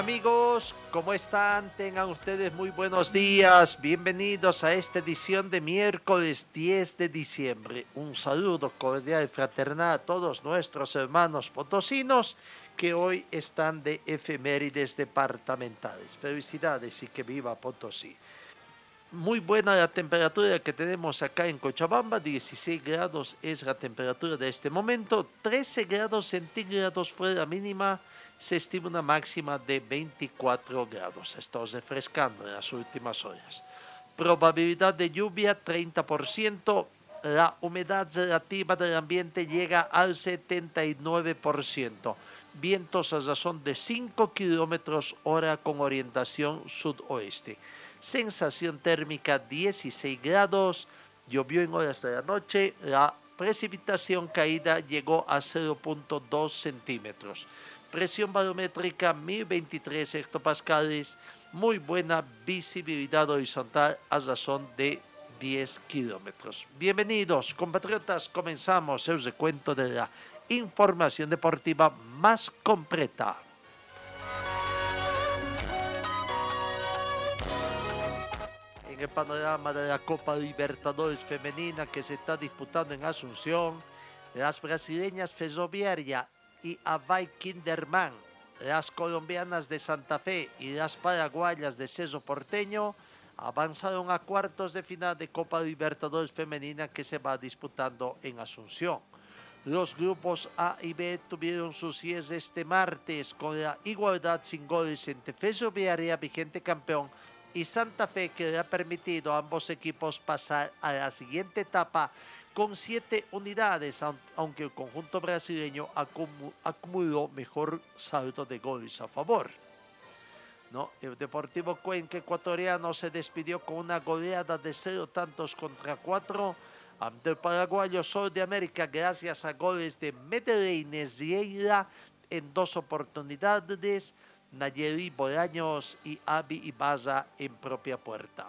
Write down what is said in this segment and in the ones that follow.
Amigos, ¿cómo están? Tengan ustedes muy buenos días. Bienvenidos a esta edición de miércoles 10 de diciembre. Un saludo cordial y fraternal a todos nuestros hermanos potosinos que hoy están de efemérides departamentales. Felicidades y que viva Potosí. Muy buena la temperatura que tenemos acá en Cochabamba, 16 grados es la temperatura de este momento, 13 grados centígrados fue la mínima se estima una máxima de 24 grados. Estamos refrescando en las últimas horas. Probabilidad de lluvia 30%. La humedad relativa del ambiente llega al 79%. Vientos a razón de 5 kilómetros hora con orientación sudoeste. Sensación térmica 16 grados. Llovió en horas de la noche. La precipitación caída llegó a 0.2 centímetros presión barométrica 1023 hectopascales, muy buena visibilidad horizontal a razón de 10 kilómetros. Bienvenidos, compatriotas, comenzamos el recuento de la información deportiva más completa. En el panorama de la Copa Libertadores Femenina que se está disputando en Asunción, las brasileñas Ferroviaria y Abay Kinderman, las colombianas de Santa Fe y las paraguayas de Ceso Porteño avanzaron a cuartos de final de Copa Libertadores Femenina que se va disputando en Asunción. Los grupos A y B tuvieron sus cierres este martes con la igualdad sin goles entre Ferroviaria, vigente campeón, y Santa Fe que le ha permitido a ambos equipos pasar a la siguiente etapa con siete unidades, aunque el conjunto brasileño acumuló mejor saldo de goles a favor. ¿No? El Deportivo Cuenca ecuatoriano se despidió con una goleada de cero tantos contra cuatro ante el paraguayo Sol de América gracias a goles de Medellín Zieira en dos oportunidades, Nayeli Bolaños y Avi Ibaza en propia puerta.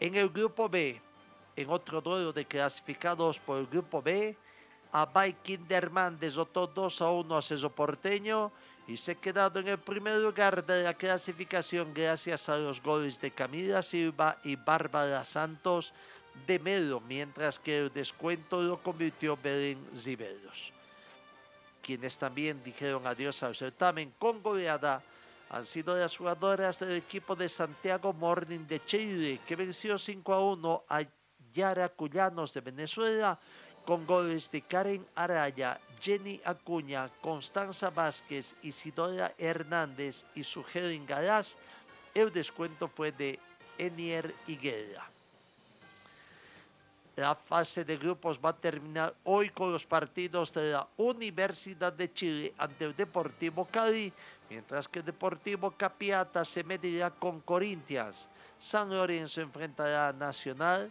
En el grupo B, en otro duelo de clasificados por el grupo B, Abay Kinderman desotó 2 a 1 a Ceso Porteño y se ha quedado en el primer lugar de la clasificación gracias a los goles de Camila Silva y Bárbara Santos de Melo, mientras que el descuento lo convirtió Belén Ziveros. Quienes también dijeron adiós al certamen con goleada han sido las jugadoras del equipo de Santiago Morning de Chile, que venció 5 a 1 a Yara Cuyanos de Venezuela, con goles de Karen Araya, Jenny Acuña, Constanza Vázquez, Isidora Hernández y Sugerin Galás. El descuento fue de Enier Higuera. La fase de grupos va a terminar hoy con los partidos de la Universidad de Chile ante el Deportivo Cali, mientras que Deportivo Capiata se medirá con Corinthians. San Lorenzo enfrentará a Nacional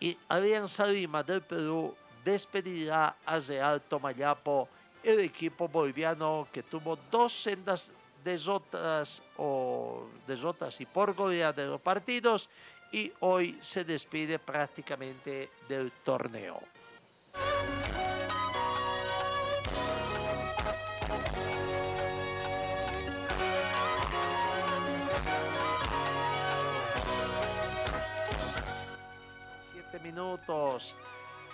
y Alianza Lima del Perú despedirá a Real Tomayapo, el equipo boliviano que tuvo dos sendas desotas o desotas y por goleada de los partidos y hoy se despide prácticamente del torneo. Minutos.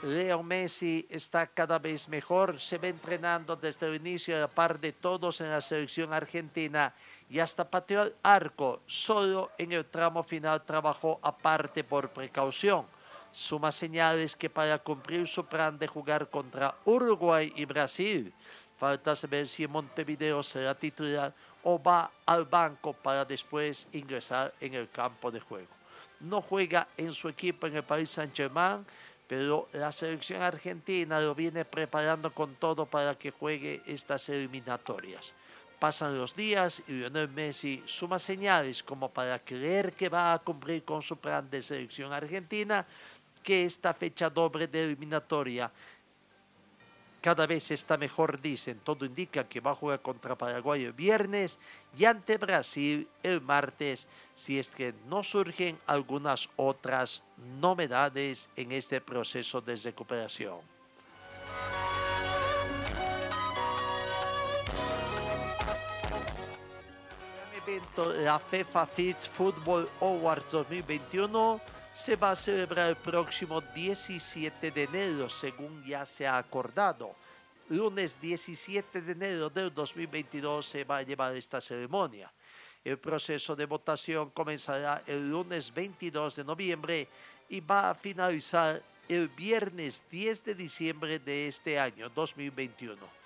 Leo Messi está cada vez mejor, se va entrenando desde el inicio a la par de todos en la selección argentina y hasta pateó el arco. Solo en el tramo final trabajó aparte por precaución. Suma señales que para cumplir su plan de jugar contra Uruguay y Brasil, Falta saber si Montevideo será titular o va al banco para después ingresar en el campo de juego. No juega en su equipo en el Paris Saint-Germain, pero la selección argentina lo viene preparando con todo para que juegue estas eliminatorias. Pasan los días y Lionel Messi suma señales como para creer que va a cumplir con su plan de selección argentina, que esta fecha doble de eliminatoria cada vez está mejor, dicen. Todo indica que va a jugar contra Paraguay el viernes y ante Brasil el martes, si es que no surgen algunas otras novedades en este proceso de recuperación. evento, la Fits Football Awards 2021 se va a celebrar el próximo 17 de enero, según ya se ha acordado. Lunes 17 de enero del 2022 se va a llevar esta ceremonia. El proceso de votación comenzará el lunes 22 de noviembre y va a finalizar el viernes 10 de diciembre de este año 2021.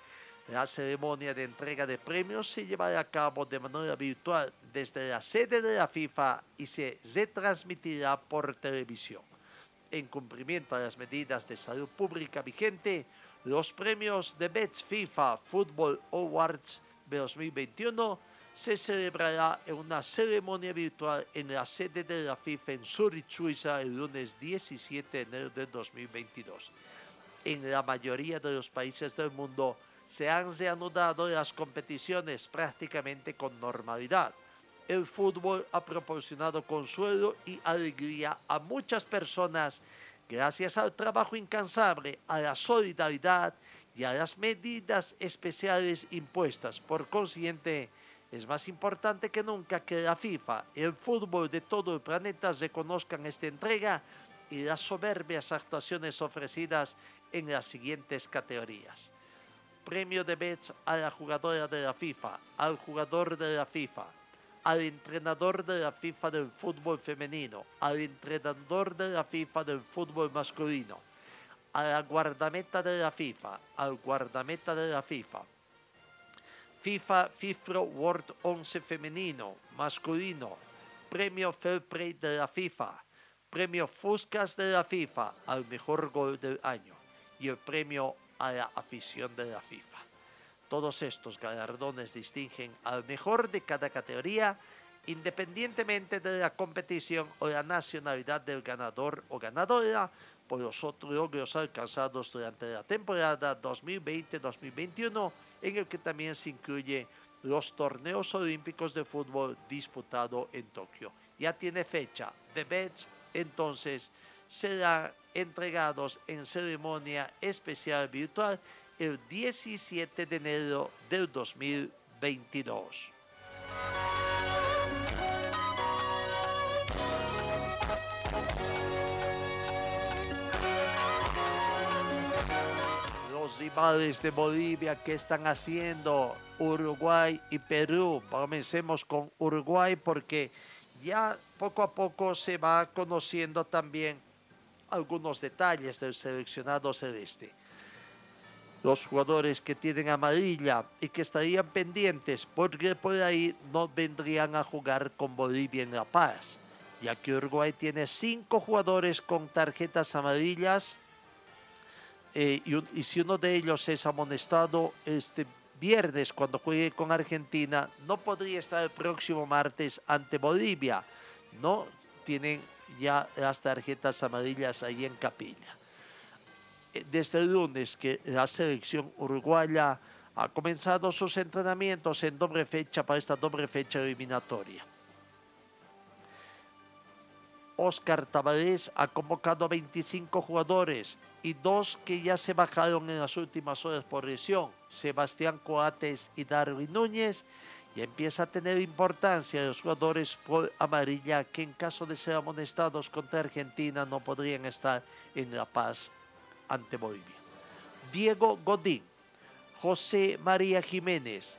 La ceremonia de entrega de premios se llevará a cabo de manera virtual desde la sede de la FIFA y se retransmitirá por televisión. En cumplimiento a las medidas de salud pública vigente, los premios de Bets FIFA Football Awards 2021 se celebrará en una ceremonia virtual en la sede de la FIFA en Zurich, Suiza, el lunes 17 de enero de 2022. En la mayoría de los países del mundo, se han reanudado las competiciones prácticamente con normalidad. El fútbol ha proporcionado consuelo y alegría a muchas personas gracias al trabajo incansable, a la solidaridad y a las medidas especiales impuestas. Por consiguiente, es más importante que nunca que la FIFA y el fútbol de todo el planeta reconozcan esta entrega y las soberbias actuaciones ofrecidas en las siguientes categorías premio de Bets a la jugadora de la FIFA, al jugador de la FIFA, al entrenador de la FIFA del fútbol femenino, al entrenador de la FIFA del fútbol masculino, a la guardameta de la FIFA, al guardameta de la FIFA. FIFA FIFRO World 11 femenino, masculino, premio Fair Play de la FIFA, premio Fuscas de la FIFA al mejor gol del año y el premio a la afición de la FIFA. Todos estos galardones distinguen al mejor de cada categoría independientemente de la competición o la nacionalidad del ganador o ganadora por los logros alcanzados durante la temporada 2020-2021 en el que también se incluye los torneos olímpicos de fútbol disputado en Tokio. Ya tiene fecha. The Bets entonces serán entregados en ceremonia especial virtual el 17 de enero del 2022. Los rivales de Bolivia que están haciendo Uruguay y Perú. Comencemos con Uruguay porque ya poco a poco se va conociendo también algunos detalles del seleccionado celeste. Los jugadores que tienen amarilla y que estarían pendientes porque por ahí no vendrían a jugar con Bolivia en La Paz, ya que Uruguay tiene cinco jugadores con tarjetas amarillas eh, y, y si uno de ellos es amonestado este viernes cuando juegue con Argentina, no podría estar el próximo martes ante Bolivia. No tienen ya las tarjetas amarillas ahí en Capilla. Eh, desde el lunes que la selección uruguaya ha comenzado sus entrenamientos en doble fecha para esta doble fecha eliminatoria. Oscar Tavares ha convocado a 25 jugadores y dos que ya se bajaron en las últimas horas por lesión, Sebastián Coates y Darwin Núñez, y empieza a tener importancia los jugadores por amarilla que en caso de ser amonestados contra Argentina no podrían estar en La Paz ante Bolivia. Diego Godín, José María Jiménez,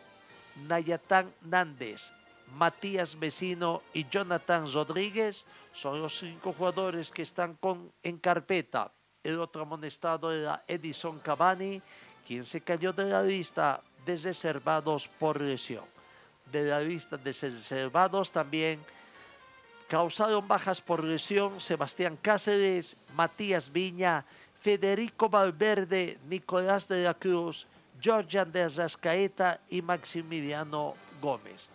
Nayatán Nández, Matías Vecino y Jonathan Rodríguez son los cinco jugadores que están con, en carpeta. El otro amonestado era Edison Cavani, quien se cayó de la lista reservados por lesión. De la lista de reservados también causaron bajas por lesión Sebastián Cáceres, Matías Viña, Federico Valverde, Nicolás de la Cruz, Andrés Rascaeta y Maximiliano Gómez.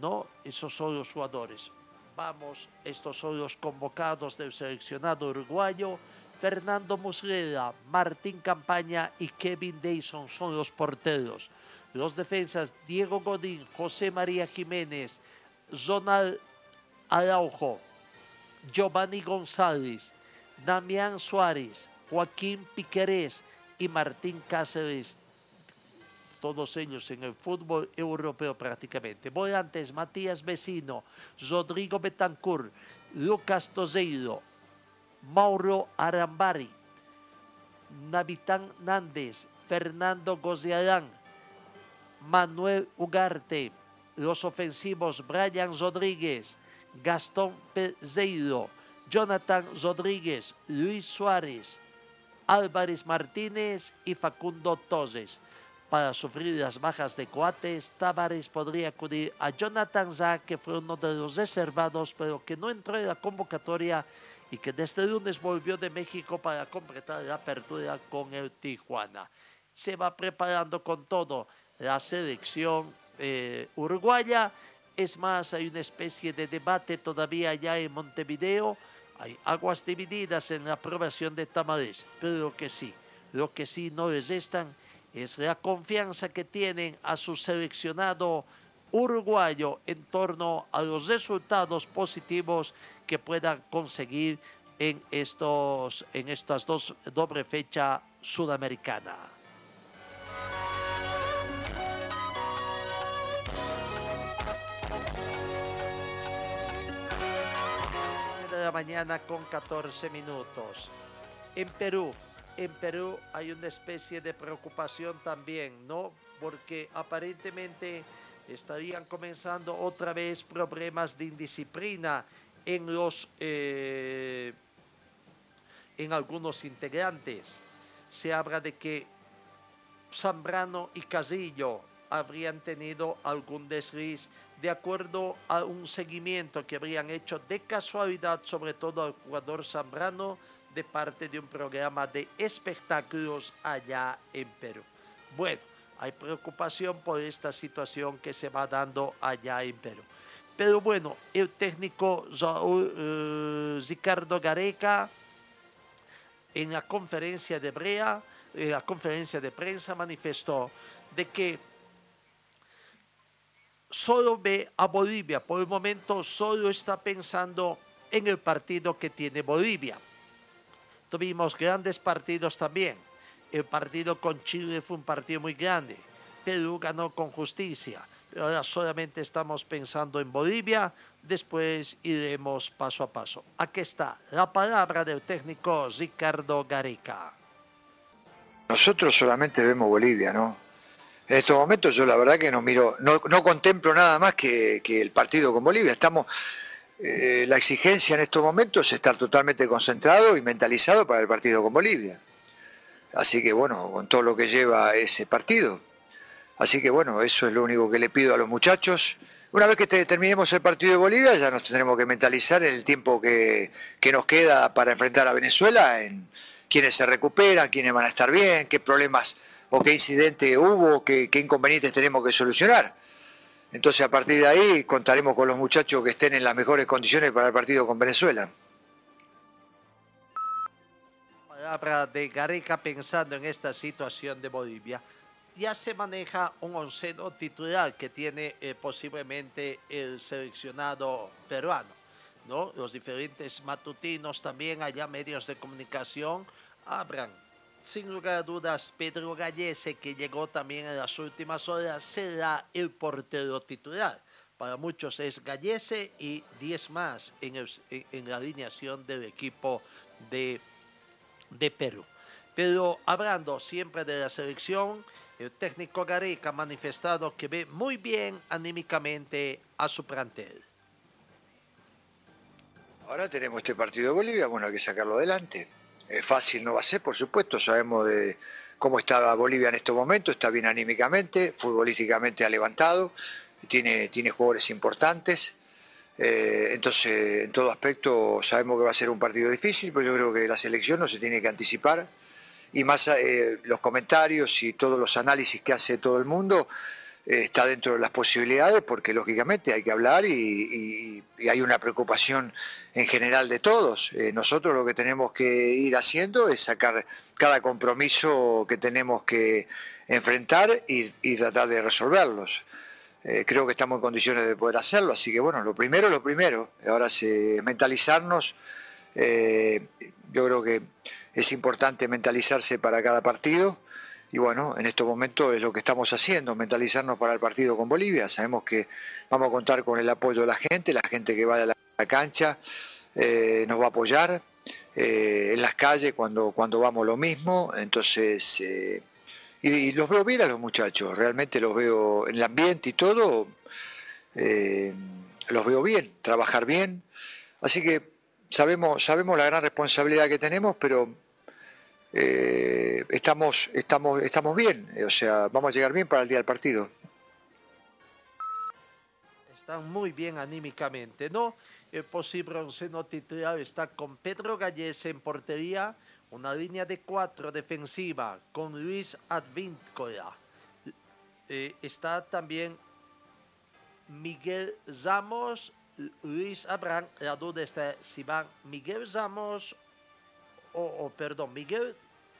¿No? Esos son los jugadores. Vamos, estos son los convocados del seleccionado uruguayo. Fernando Muslera, Martín Campaña y Kevin Dayson son los porteros. Los defensas Diego Godín, José María Jiménez, Zonal Araujo, Giovanni González, Damián Suárez, Joaquín Piquerés y Martín Cáceres todos ellos en el fútbol europeo prácticamente. Volantes Matías Vecino, Rodrigo Betancourt, Lucas Tozeiro, Mauro Arambari, Navitán Nández, Fernando Goziarán, Manuel Ugarte, los ofensivos Brian Rodríguez, Gastón Pezeiro, Jonathan Rodríguez, Luis Suárez, Álvarez Martínez y Facundo Toses para sufrir las bajas de Coates, Tavares podría acudir a Jonathan Zá, que fue uno de los reservados, pero que no entró en la convocatoria y que desde lunes volvió de México para completar la apertura con el Tijuana. Se va preparando con todo la selección eh, uruguaya. Es más, hay una especie de debate todavía allá en Montevideo. Hay aguas divididas en la aprobación de Tamares, pero lo que sí, lo que sí no les restan es la confianza que tienen a su seleccionado uruguayo en torno a los resultados positivos que puedan conseguir en, estos, en estas dos doble fecha sudamericana. Mañana con 14 minutos. En Perú, en Perú hay una especie de preocupación también, ¿no? Porque aparentemente estarían comenzando otra vez problemas de indisciplina en los eh, en algunos integrantes. Se habla de que Zambrano y Casillo habrían tenido algún desliz de acuerdo a un seguimiento que habrían hecho de casualidad, sobre todo al jugador Zambrano, de parte de un programa de espectáculos allá en Perú. Bueno, hay preocupación por esta situación que se va dando allá en Perú. Pero bueno, el técnico eh, Ricardo Gareca en la conferencia de Brea, en la conferencia de prensa manifestó de que solo ve a Bolivia, por el momento solo está pensando en el partido que tiene Bolivia Tuvimos grandes partidos también. El partido con Chile fue un partido muy grande. Perú ganó con justicia. Pero ahora solamente estamos pensando en Bolivia. Después iremos paso a paso. Aquí está la palabra del técnico Ricardo Gareca. Nosotros solamente vemos Bolivia, ¿no? En estos momentos yo la verdad que no miro, no, contemplo nada más que, que el partido con Bolivia. Estamos, eh, la exigencia en estos momentos es estar totalmente concentrado y mentalizado para el partido con Bolivia. Así que bueno, con todo lo que lleva ese partido. Así que bueno, eso es lo único que le pido a los muchachos. Una vez que terminemos el partido de Bolivia, ya nos tendremos que mentalizar en el tiempo que, nos queda para enfrentar a Venezuela, en quiénes se recuperan, quiénes van a estar bien, qué problemas o qué incidente hubo, qué inconvenientes tenemos que solucionar. Entonces a partir de ahí contaremos con los muchachos que estén en las mejores condiciones para el partido con Venezuela. Palabra de Gareca pensando en esta situación de Bolivia. Ya se maneja un onceno titular que tiene eh, posiblemente el seleccionado peruano. ¿no? Los diferentes matutinos también, allá medios de comunicación, abran sin lugar a dudas, Pedro Gallese, que llegó también en las últimas horas, será el portero titular. Para muchos es Gallese y 10 más en, la alineación del equipo de, de Perú. Pero hablando siempre de la selección, el técnico Gareca ha manifestado que ve muy bien anímicamente a su plantel. Ahora tenemos este partido de Bolivia, bueno, hay que sacarlo adelante fácil no va a ser, por supuesto, sabemos de, cómo está Bolivia en estos momentos, está bien anímicamente, futbolísticamente ha levantado, tiene, tiene jugadores importantes. Eh, entonces, en todo aspecto, sabemos que va a ser un partido difícil, pero yo creo que la selección no se tiene que anticipar. Y más eh, los comentarios y todos los análisis que hace todo el mundo eh, está dentro de las posibilidades, porque lógicamente hay que hablar y, hay una preocupación en general de todos. nosotros lo que tenemos que ir haciendo es sacar cada compromiso que tenemos que enfrentar y, tratar de resolverlos. Eh, creo que estamos en condiciones de poder hacerlo, así que bueno, lo primero, lo primero, ahora es mentalizarnos, eh, yo creo que es importante mentalizarse para cada partido y bueno, en estos momentos es lo que estamos haciendo, mentalizarnos para el partido con Bolivia, sabemos que vamos a contar con el apoyo de la gente, la gente que va a la cancha eh, nos va a apoyar, eh, en las calles cuando, cuando vamos lo mismo, entonces, eh, y, los veo bien a los muchachos, realmente los veo en el ambiente y todo, eh, los veo bien, trabajar bien, así que sabemos, sabemos la gran responsabilidad que tenemos, pero estamos, estamos, estamos bien, o sea, vamos a llegar bien para el día del partido. Están muy bien anímicamente, ¿no? El posible onceno titular está con Pedro Gallés en portería, una línea de cuatro defensiva con Luis Advíncula. Eh, está también Miguel Ramos, Luis Abraham. La duda está si van Miguel Ramos o, perdón, Miguel,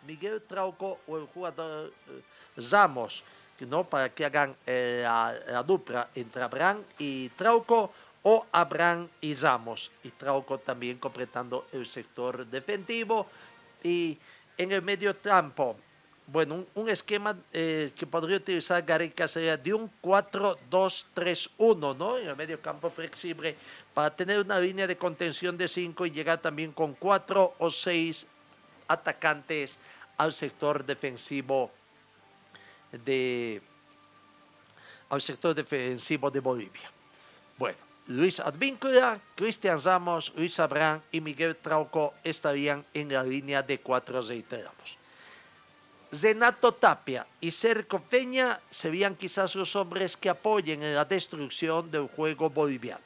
Miguel Trauco o el jugador eh, Ramos, ¿no? para que hagan eh, la, la, dupla entre Abraham y Trauco o Abraham y Ramos. Y Trauco también completando el sector defensivo. Y en el medio campo, bueno, un, esquema eh, que podría utilizar Gareca sería de un 4-2-3-1, ¿no? En el medio campo flexible para tener una línea de contención de 5 y llegar también con 4 o 6 atacantes al sector defensivo de al sector defensivo de Bolivia. Bueno, Luis Advíncula, Cristian Ramos, Luis Abraham y Miguel Trauco estarían en la línea de cuatro reiterados. Zenato Tapia y Cerco Peña serían quizás los hombres que apoyen en la destrucción del juego boliviano.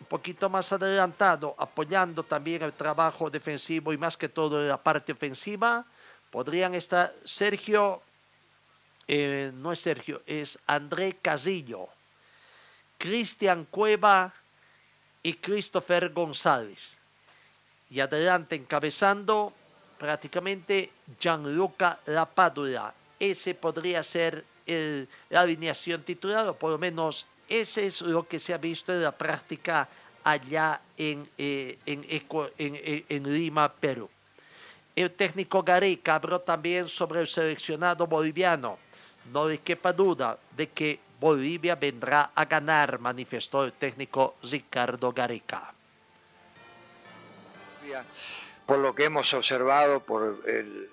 Un poquito más adelantado, apoyando también el trabajo defensivo y más que todo la parte ofensiva, podrían estar Sergio, eh, no es Sergio, es André Casillo, Cristian Cueva y Christopher González. Y adelante encabezando prácticamente Gianluca Lapadula. Ese podría ser la alineación titular, o por lo menos ese es lo que se ha visto en la práctica allá en, eh, en, Lima, Perú. El técnico Gareca habló también sobre el seleccionado boliviano. No le quepa duda de que Bolivia vendrá a ganar, manifestó el técnico Ricardo Gareca. Por lo que hemos observado, por, el,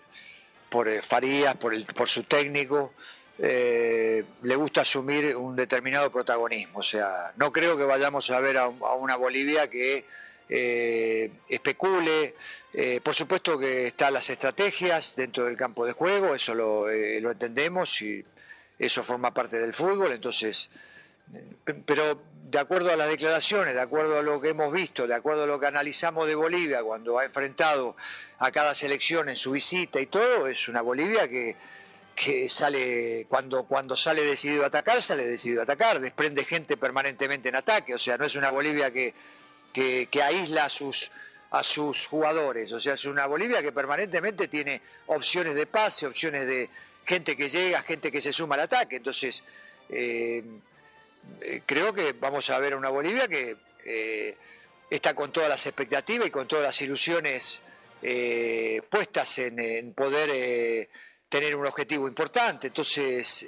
por eh, Farías, por, el, por su técnico, eh, le gusta asumir un determinado protagonismo. O sea, no creo que vayamos a ver a, una Bolivia que eh, especule. por supuesto que están las estrategias dentro del campo de juego, eso lo, lo entendemos y eso forma parte del fútbol, entonces, pero de acuerdo a las declaraciones, de acuerdo a lo que hemos visto, de acuerdo a lo que analizamos de Bolivia cuando ha enfrentado a cada selección en su visita y todo, es una Bolivia que, que sale, cuando, cuando sale decidido a atacar, sale decidido a atacar, desprende gente permanentemente en ataque, o sea, no es una Bolivia que, que, aísla a sus, a sus jugadores, o sea, es una Bolivia que permanentemente tiene opciones de pase, opciones de, gente que llega, gente que se suma al ataque. Entonces, eh, eh, creo que vamos a ver una Bolivia que eh, está con todas las expectativas y con todas las ilusiones puestas en, poder tener un objetivo importante. Entonces,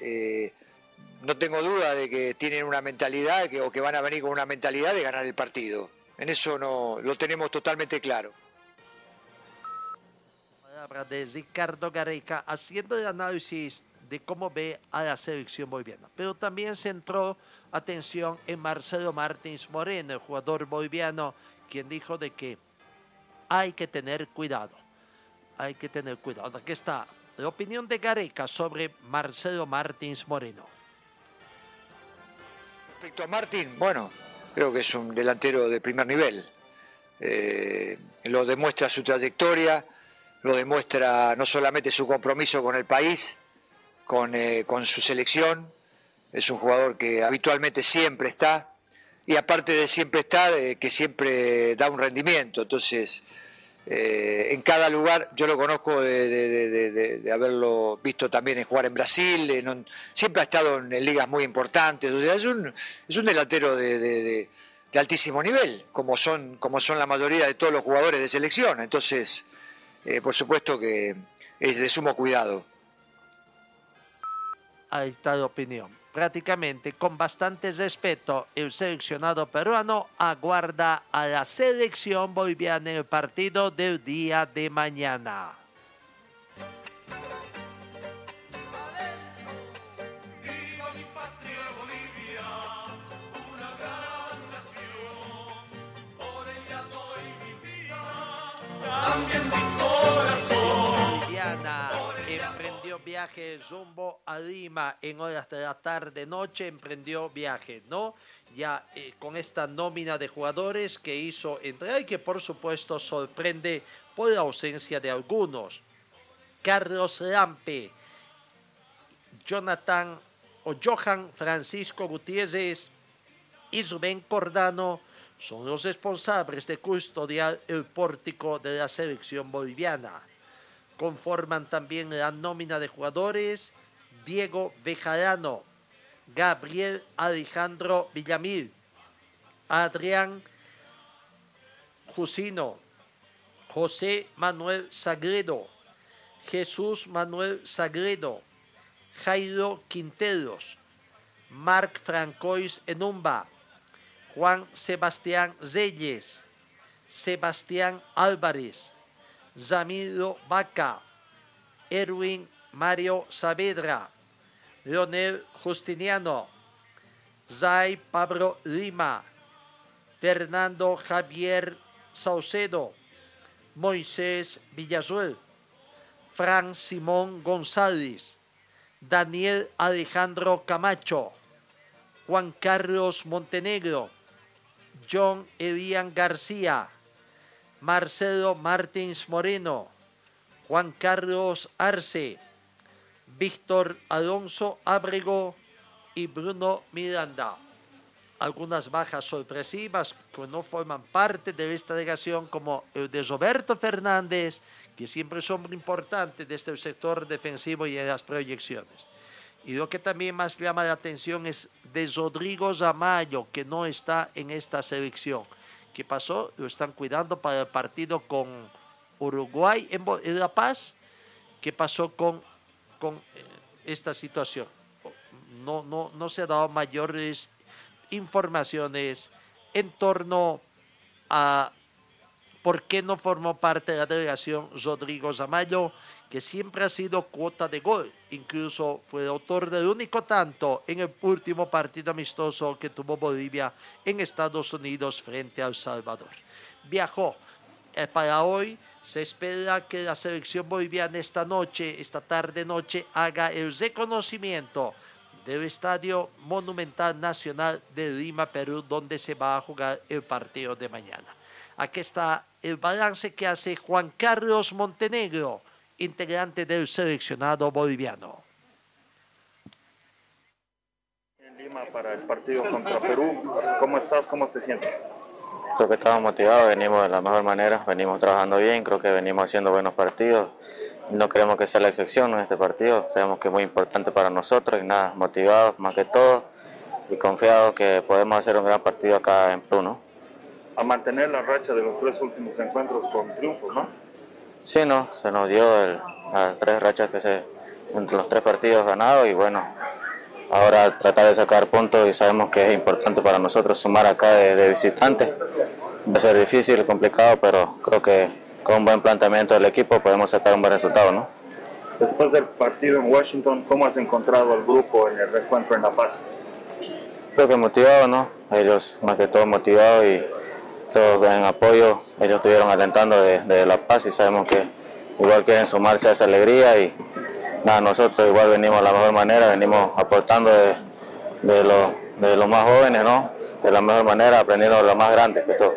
no tengo duda de que tienen una mentalidad que, o que van a venir con una mentalidad de ganar el partido. En eso no lo tenemos totalmente claro de Ricardo Gareca haciendo el análisis de cómo ve a la selección boliviana. Pero también centró atención en Marcelo Martins Moreno, el jugador boliviano, quien dijo de que hay que tener cuidado. Hay que tener cuidado. Aquí está la opinión de Gareca sobre Marcelo Martins Moreno. Respecto a Martín, bueno, creo que es un delantero de primer nivel. Eh, lo demuestra su trayectoria, lo demuestra no solamente su compromiso con el país, con, eh, con su selección, es un jugador que habitualmente siempre está, y aparte de siempre eh, que siempre da un rendimiento. Entonces, eh, en cada lugar, yo lo conozco de, haberlo visto también en jugar en Brasil, siempre ha estado en, ligas muy importantes, o sea, es un, es un delantero de, altísimo nivel, como son, como son la mayoría de todos los jugadores de selección. Entonces, eh, por supuesto que es de sumo cuidado. Está la opinión prácticamente con bastante respeto, el seleccionado peruano aguarda a la selección boliviana en el partido del día de mañana. Viaje rumbo a Lima en horas de la tarde noche emprendió viaje, ¿no? Ya eh, con esta nómina de jugadores que hizo entrar y que por supuesto sorprende por la ausencia de algunos. Carlos Lampe, Jonathan o Johan Francisco Gutiérrez y Rubén Cordano son los responsables de custodiar el pórtico de la selección boliviana. Conforman también la nómina de jugadores Diego Bejarano, Gabriel Alejandro Villamil, Adrián Jusino, José Manuel Sagredo, Jesús Manuel Sagredo, Jairo Quinteros, Marc Francois Enumba, Juan Sebastián Reyes, Sebastián Álvarez, Zamiro Vaca, Erwin Mario Saavedra, Leonel Justiniano, Zay Pablo Lima, Fernando Javier Saucedo, Moisés Villazuel, Fran Simón González, Daniel Alejandro Camacho, Juan Carlos Montenegro, John Elian García, Marcelo Martins Moreno, Juan Carlos Arce, Víctor Alonso Abrego y Bruno Miranda. Algunas bajas sorpresivas que no forman parte de esta delegación, como el de Roberto Fernández, que siempre es hombre importante desde el sector defensivo y en las proyecciones. Y lo que también más llama la atención es de Rodrigo Zamayo, que no está en esta selección. ¿Qué pasó? Lo están cuidando para el partido con Uruguay en, La Paz. ¿Qué pasó con, con eh, esta situación? No, no, no se ha dado mayores informaciones en torno a por qué no formó parte de la delegación Rodrigo Zamayo que siempre ha sido cuota de gol. Incluso fue autor del único tanto en el último partido amistoso que tuvo Bolivia en Estados Unidos frente a El Salvador. Viajó. Eh, para hoy se espera que la selección boliviana esta noche, esta tarde noche, haga el reconocimiento del Estadio Monumental Nacional de Lima, Perú, donde se va a jugar el partido de mañana. Aquí está el balance que hace Juan Carlos Montenegro integrante del seleccionado boliviano. En Lima para el partido contra Perú, ¿cómo estás? ¿Cómo te sientes? Creo que estamos motivados, venimos de la mejor manera, venimos trabajando bien, creo que venimos haciendo buenos partidos. No queremos que sea la excepción en este partido, sabemos que es muy importante para nosotros y nada, motivados más que todo y confiados que podemos hacer un gran partido acá en Perú, ¿no? A mantener la racha de los tres últimos encuentros con triunfos, ¿no? Sí, no, se nos dio las tres rachas que se, entre los tres partidos ganados y bueno, ahora tratar de sacar puntos y sabemos que es importante para nosotros sumar acá de, visitantes. Va a ser difícil, complicado, pero creo que con un buen planteamiento del equipo podemos sacar un buen resultado, ¿no? Después del partido en Washington, ¿cómo has encontrado al grupo en el reencuentro en La Paz? Creo que motivado, ¿no? Ellos más que todo motivados y todos en apoyo, ellos estuvieron alentando de, La Paz y sabemos que igual quieren sumarse a esa alegría y nada, nosotros igual venimos de la mejor manera, venimos aportando de, de, los, de los más jóvenes, ¿no? De la mejor manera, aprendiendo de los más grandes que todo.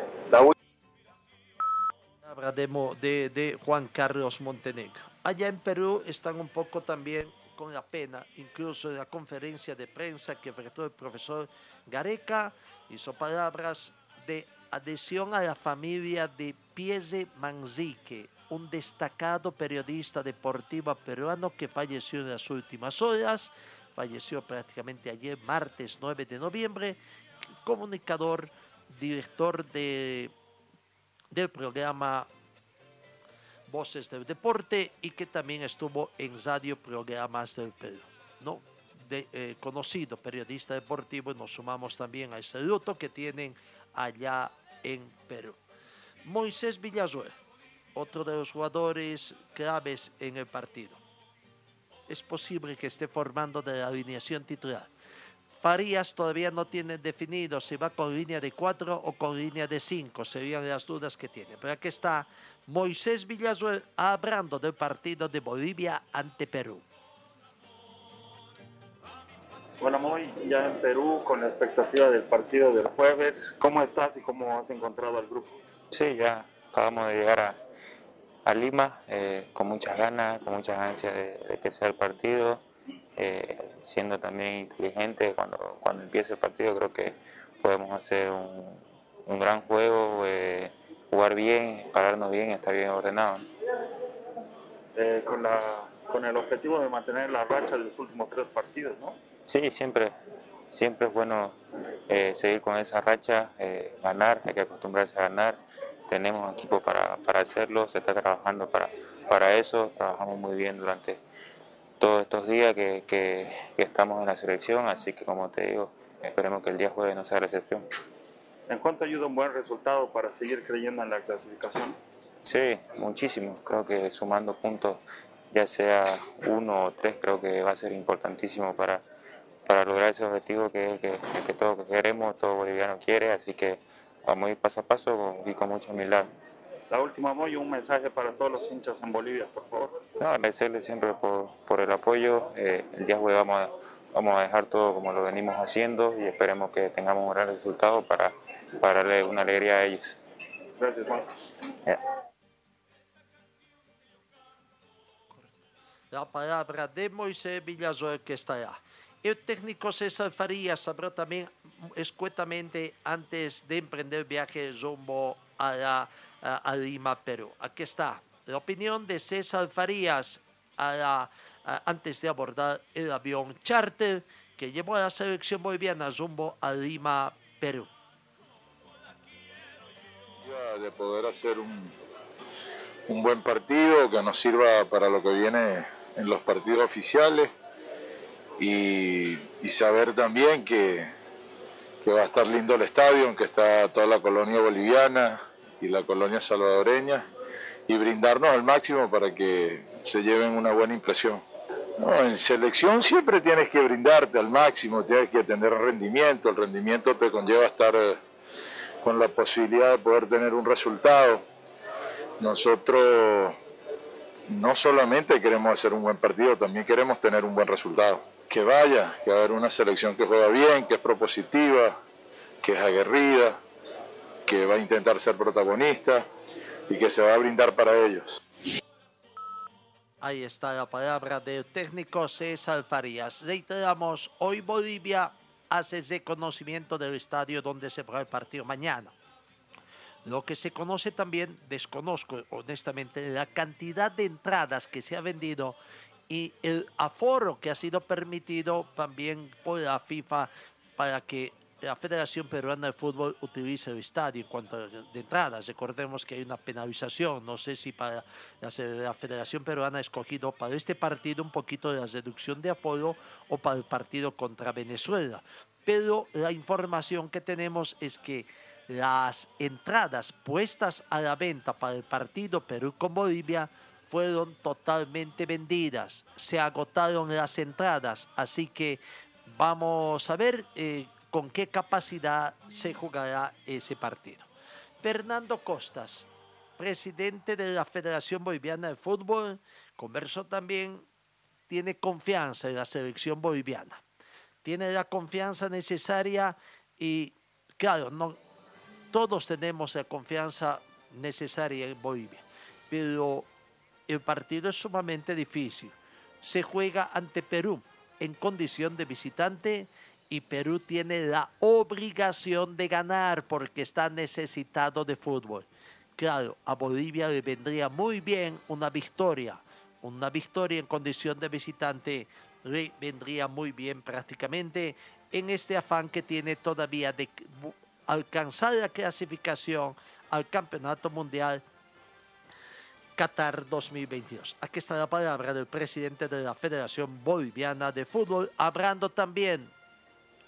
De, de- de Juan Carlos Montenegro. Allá en Perú están un poco también con la pena, incluso en la conferencia de prensa que ofreció el profesor Gareca, hizo palabras de adhesión a la familia de Piese Manzique, un destacado periodista deportivo peruano que falleció en las últimas horas, falleció prácticamente ayer, martes 9 de noviembre, comunicador, director de del programa Voces del Deporte y que también estuvo en Radio Programas del Perú. ¿no? Eh, conocido periodista deportivo y nos sumamos también a ese luto que tienen allá en Perú. Moisés Villazuel, otro de los jugadores claves en el partido. Es posible que esté formando de la alineación titular. Farías todavía no tiene definido si va con línea de 4 o con línea de 5, serían las dudas que tiene. Pero aquí está Moisés Villazuel hablando del partido de Bolivia ante Perú. Bueno, muy ya en Perú con la expectativa del partido del jueves. ¿Cómo estás y cómo has encontrado al grupo? Sí, ya acabamos de llegar a, a Lima eh, con muchas ganas, con muchas ansias de, de que sea el partido, eh, siendo también inteligente cuando, cuando empiece el partido. Creo que podemos hacer un, un gran juego, eh, jugar bien, pararnos bien, estar bien ordenado. ¿no? Eh, con, la, con el objetivo de mantener la racha de los últimos tres partidos, ¿no? Sí, siempre, siempre es bueno eh, seguir con esa racha, eh, ganar, hay que acostumbrarse a ganar. Tenemos equipo para, para hacerlo, se está trabajando para, para eso, trabajamos muy bien durante todos estos días que, que- que estamos en la selección, así que como te digo, esperemos que el día jueves no sea la excepción. ¿En cuánto ayuda un buen resultado para seguir creyendo en la clasificación? Sí, muchísimo, creo que sumando puntos, ya sea uno o tres, creo que va a ser importantísimo para, para lograr ese objetivo que, que, que todos queremos, todo boliviano quiere, así que vamos a ir paso a paso con- y con mucha humildad. La última, Moy, un mensaje para todos los hinchas en Bolivia, por favor. No, agradecerle siempre por, por el apoyo. eh, el día jueves vamos a, vamos a dejar todo como lo venimos haciendo y esperemos que tengamos un gran resultado para, para darle una alegría a ellos. Gracias. Ya. La palabra de Moisés Villazuel que está allá. El técnico César Farías habló también escuetamente antes de emprender el viaje rumbo a, la- a- Lima, Perú. Aquí está la opinión de César Farías antes de abordar el avión charter que llevó a la selección boliviana rumbo a Lima, Perú. de poder hacer un, un buen partido que nos sirva para lo que viene en los partidos oficiales y, saber también que, que va a estar lindo el estadio, en que está toda la colonia boliviana y la colonia salvadoreña y brindarnos al máximo para que se lleven una buena impresión. En selección siempre tienes que brindarte al máximo, tienes que tener rendimiento, el rendimiento te conlleva estar eh, con la posibilidad de poder tener un resultado. Nosotros no solamente queremos hacer un buen partido, también queremos tener un buen resultado. Que vaya, que va a haber una selección que juega bien, que es propositiva, que es aguerrida, que va a intentar ser protagonista y que se va a brindar para ellos. Ahí está la palabra del técnico César Farías. Reiteramos, hoy Bolivia hace ese conocimiento del estadio donde se va el partido mañana. Lo que se conoce también, desconozco honestamente, la cantidad de entradas que se ha vendido y el aforo que ha sido permitido también por la FIFA para que la Federación Peruana de Fútbol utilice el estadio en cuanto a de entradas. Recordemos que hay una penalización. No sé si para la, Federación Peruana ha escogido para este partido un poquito de la reducción de aforo o para el partido contra Venezuela. Pero la información que tenemos es que las entradas puestas a la venta para el partido Perú con Bolivia fueron totalmente vendidas. Se agotaron las entradas, así que vamos a ver eh, con qué capacidad se jugará ese partido. Fernando Costas, presidente de la Federación Boliviana de Fútbol, conversó también tiene confianza en la selección boliviana. Tiene la confianza necesaria y, claro, no, todos tenemos la confianza necesaria en Bolivia, pero el partido es sumamente difícil. Se juega ante Perú en condición de visitante y Perú tiene la obligación de ganar porque está necesitado de fútbol. Claro, a Bolivia le vendría muy bien una victoria. Una victoria en condición de visitante le vendría muy bien prácticamente en este afán que tiene todavía de alcanzar la clasificación al Campeonato Mundial Qatar 2022. Aquí está la palabra del presidente de la Federación Boliviana de Fútbol, hablando también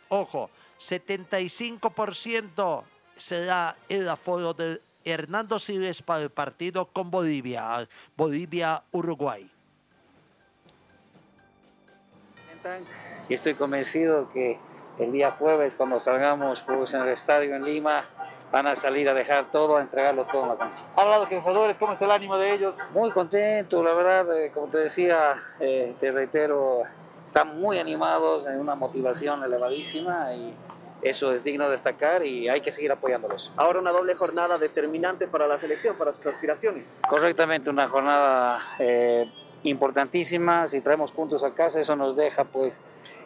Ojo, 75% será el aforo de Hernando Siles para el partido con Bolivia, Bolivia-Uruguay. Y estoy convencido que el día jueves, cuando salgamos pues, en el estadio en Lima, van a salir a dejar todo, a entregarlo todo en la cancha. ¿Ha hablado con los jugadores? ¿Cómo está el ánimo de ellos? Muy contento, la verdad, eh, como te decía, eh, te reitero, están muy animados, en una motivación elevadísima y eso es digno de destacar y hay que seguir apoyándolos. Ahora una doble jornada determinante para la selección, para sus aspiraciones. Correctamente, una jornada eh, importantísima. Si traemos puntos a casa, eso nos deja pues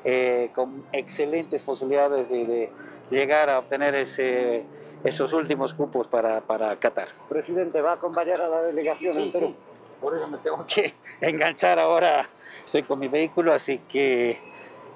eh, con excelentes posibilidades de, llegar a obtener ese, esos últimos cupos para, para Qatar. Presidente, ¿va a acompañar a la delegación sí, Sí. Por eso me tengo que enganchar ahora estoy con mi vehículo, así que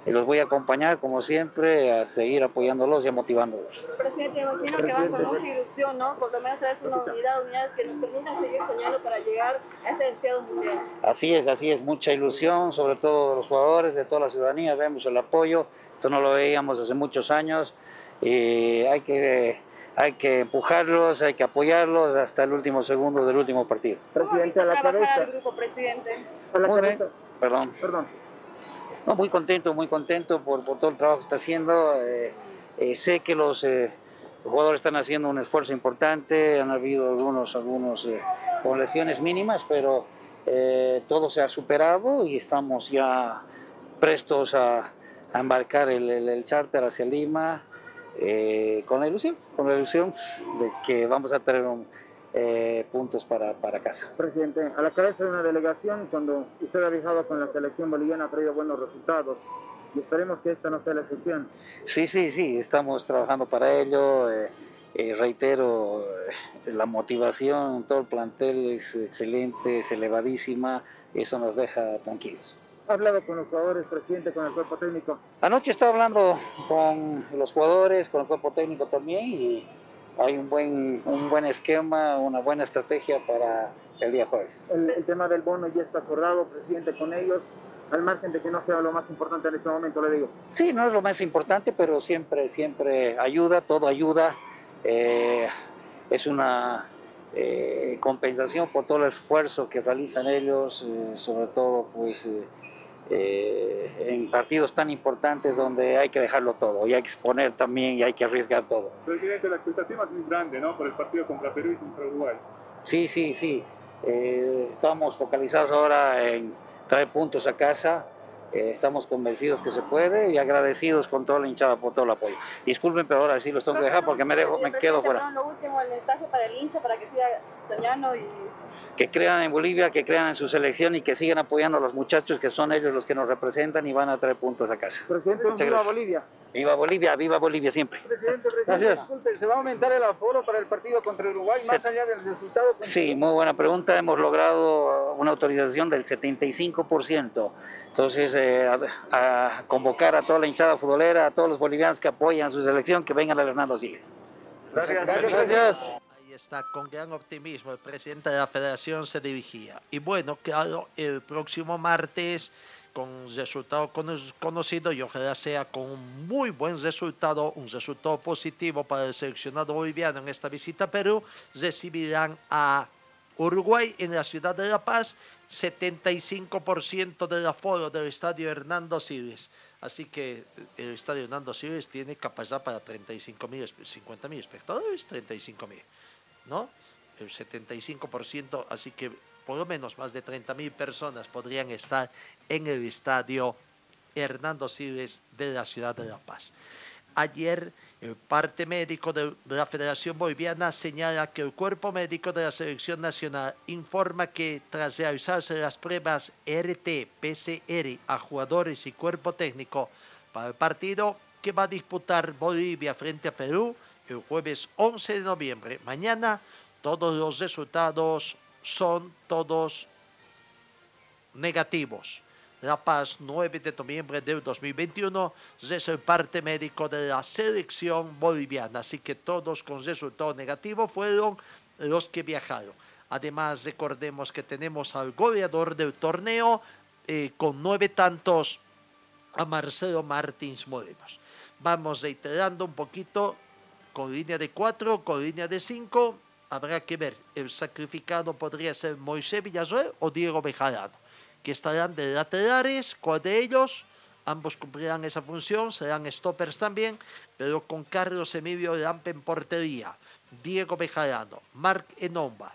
los voy a acompañar como siempre, a seguir apoyándolos y motivándolos. Presidente, imagino que va con mucha ilusión, ¿no? Por lo menos traer una unidad, unidades que nos permitan seguir soñando para llegar a ese deseado mundial. Así es, así es, mucha ilusión, sobre todo de los jugadores, de toda la ciudadanía, vemos el apoyo, esto no lo veíamos hace muchos años, y hay que hay que empujarlos, hay que apoyarlos hasta el último segundo del último partido. Presidente, a la cabeza. grupo, presidente? A la cabeza. Perdón. Perdón. No, muy contento, muy contento por, por todo el trabajo que está haciendo. Eh, eh, sé que los, eh, jugadores están haciendo un esfuerzo importante, han habido algunos, algunos con lesiones mínimas, pero todo se ha superado y estamos ya prestos a, a embarcar el, el, el charter hacia Lima con la ilusión, con la ilusión de que vamos a tener un, eh, puntos para, para, casa. Presidente, a la cabeza de una delegación, cuando usted ha viajado con la selección boliviana, ha traído buenos resultados y esperemos que esta no sea la excepción. Sí, sí, sí, estamos trabajando para ello. Eh, eh, reitero, la motivación, todo el plantel es excelente, es elevadísima, eso nos deja tranquilos. ¿Ha hablado con los jugadores, presidente, con el cuerpo técnico? Anoche estaba hablando con los jugadores, con el cuerpo técnico también y hay un buen, un buen esquema, una buena estrategia para el día jueves. El, tema del bono ya está acordado, presidente, con ellos, al margen de que no sea lo más importante en este momento, le digo. Sí, no es lo más importante, pero siempre, siempre ayuda, todo ayuda. Eh, es una eh, compensación por todo el esfuerzo que realizan ellos, eh, sobre todo pues eh, en partidos tan importantes donde hay que dejarlo todo y hay que exponer también y hay que arriesgar todo. Presidente, la expectativa es muy grande, ¿no? Por el partido contra Perú y contra Uruguay. Sí, sí, sí. Eh, estamos focalizados ahora en traer puntos a casa. Eh, estamos convencidos que se puede y agradecidos con toda la hinchada por todo el apoyo. Disculpen, pero ahora sí los tengo que dejar porque me, dejo, me quedo fuera. Lo último, el mensaje para el hincha para que siga soñando y que crean en Bolivia, que crean en su selección y que sigan apoyando a los muchachos que son ellos los que nos representan y van a traer puntos a casa. Presidente, viva Bolivia. Viva Bolivia, viva Bolivia siempre. Presidente, presidente, disculpe, ¿se va a aumentar el aforo para el partido contra Uruguay más allá del resultado? Sí, muy buena pregunta. Hemos logrado una autorización del 75%. Entonces, eh, a, convocar a toda la hinchada futbolera, a todos los bolivianos que apoyan su selección, que vengan al Hernando Sigue. Gracias. Gracias está con gran optimismo el presidente de la federación se dirigía. Y bueno, claro, el próximo martes, con resultado conocido y ojalá sea con un muy buen resultado, un resultado positivo para el seleccionado boliviano en esta visita a Perú, recibirán a Uruguay en la ciudad de La Paz, 75% del aforo del estadio Hernando Siles. Así que el estadio Hernando Siles tiene capacidad para 35 mil, 50 mil espectadores, 35 mil. ¿No? El 75%, así que por lo menos más de 30 mil personas podrían estar en el estadio Hernando Siles de la ciudad de La Paz. Ayer, el parte médico de la Federación Boliviana señala que el cuerpo médico de la Selección Nacional informa que tras realizarse las pruebas RT-PCR a jugadores y cuerpo técnico para el partido que va a disputar Bolivia frente a Perú el jueves 11 de noviembre, mañana, todos los resultados son todos negativos. La Paz, 9 de noviembre del 2021, es el parte médico de la selección boliviana. Así que todos con resultado negativo fueron los que viajaron. Además, recordemos que tenemos al goleador del torneo eh, con nueve tantos a Marcelo Martins Morenos. Vamos reiterando un poquito con línea de cuatro, con línea de cinco. Habrá que ver. El sacrificado podría ser Moisés Villasuel o Diego Bejarano que estarán de laterales, cuál de ellos, ambos cumplirán esa función, serán stoppers también, pero con Carlos Emilio Lampe en portería, Diego Bejarano, Marc Enomba,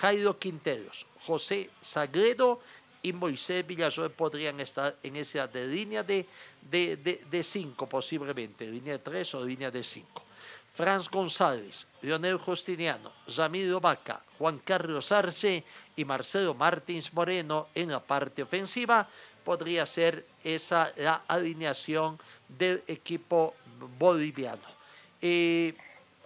Jairo Quinteros, José Sagredo y Moisés Villasuel podrían estar en esa de línea de, de, de, cinco posiblemente, línea de tres o línea de cinco. Franz González, Leonel Justiniano, Ramiro Vaca, Juan Carlos Arce y Marcelo Martins Moreno en la parte ofensiva, podría ser esa la alineación del equipo boliviano. Eh,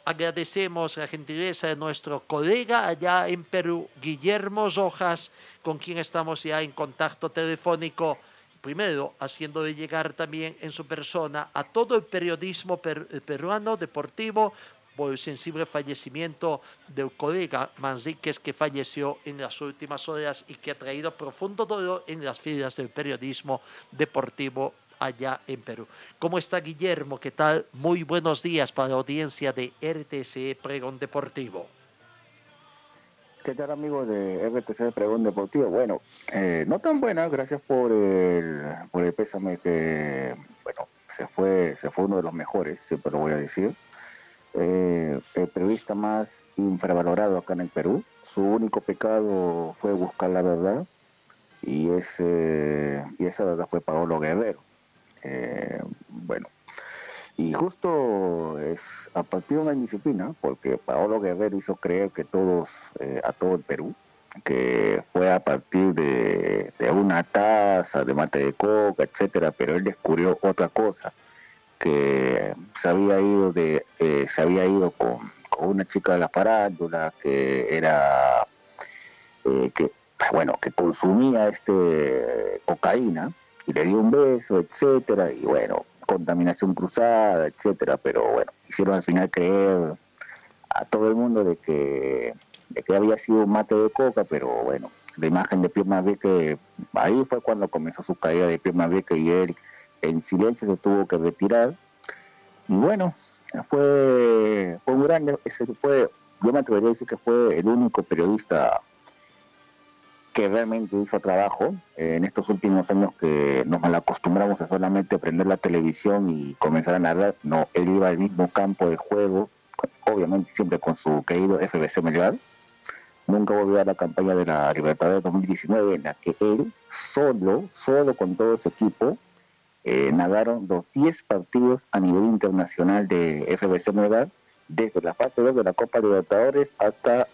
agradecemos la gentileza de nuestro colega allá en Perú, Guillermo Rojas, con quien estamos ya en contacto telefónico primero haciéndole llegar también en su persona a todo el periodismo peruano deportivo por el sensible fallecimiento del colega Manzíquez que falleció en las últimas horas y que ha traído profundo dolor en las filas del periodismo deportivo allá en Perú. ¿Cómo está Guillermo? ¿Qué tal? Muy buenos días para la audiencia de RTC Pregón Deportivo. ¿Qué tal amigos de RTC Pregón Deportivo? Bueno, eh, no tan buena, gracias por el, por el pésame que, bueno, se fue, se fue uno de los mejores, siempre lo voy a decir. Eh, el periodista más infravalorado acá en el Perú. Su único pecado fue buscar la verdad y, ese, y esa verdad fue Paolo Guerrero. Eh, bueno, y justo es a partir de una indisciplina, porque Paolo Guerrero hizo creer que todos, eh, a todo el Perú, que fue a partir de, una taza de mate de coca, etcétera, pero él descubrió otra cosa, que se había ido de, eh, se había ido con, una chica de la farándula que era eh, que bueno que consumía este cocaína y le dio un beso, etcétera, y bueno, contaminación cruzada, etcétera, pero bueno, hicieron al final creer a todo el mundo de que, de que había sido un mate de coca, pero bueno, la imagen de Pierre que ahí fue cuando comenzó su caída de Pierre Mavique y él en silencio se tuvo que retirar. Y bueno, fue, fue un grande, ese fue, yo me atrevería a decir que fue el único periodista que realmente hizo trabajo eh, en estos últimos años que nos malacostumbramos a solamente prender la televisión y comenzar a narrar. No, él iba al mismo campo de juego, obviamente siempre con su querido FBC Melgar. Nunca volvió a la campaña de la Libertadores 2019 en la que él, solo, solo con todo su equipo, eh, nadaron los 10 partidos a nivel internacional de FBC Melgar, desde la fase 2 de la Copa Libertadores hasta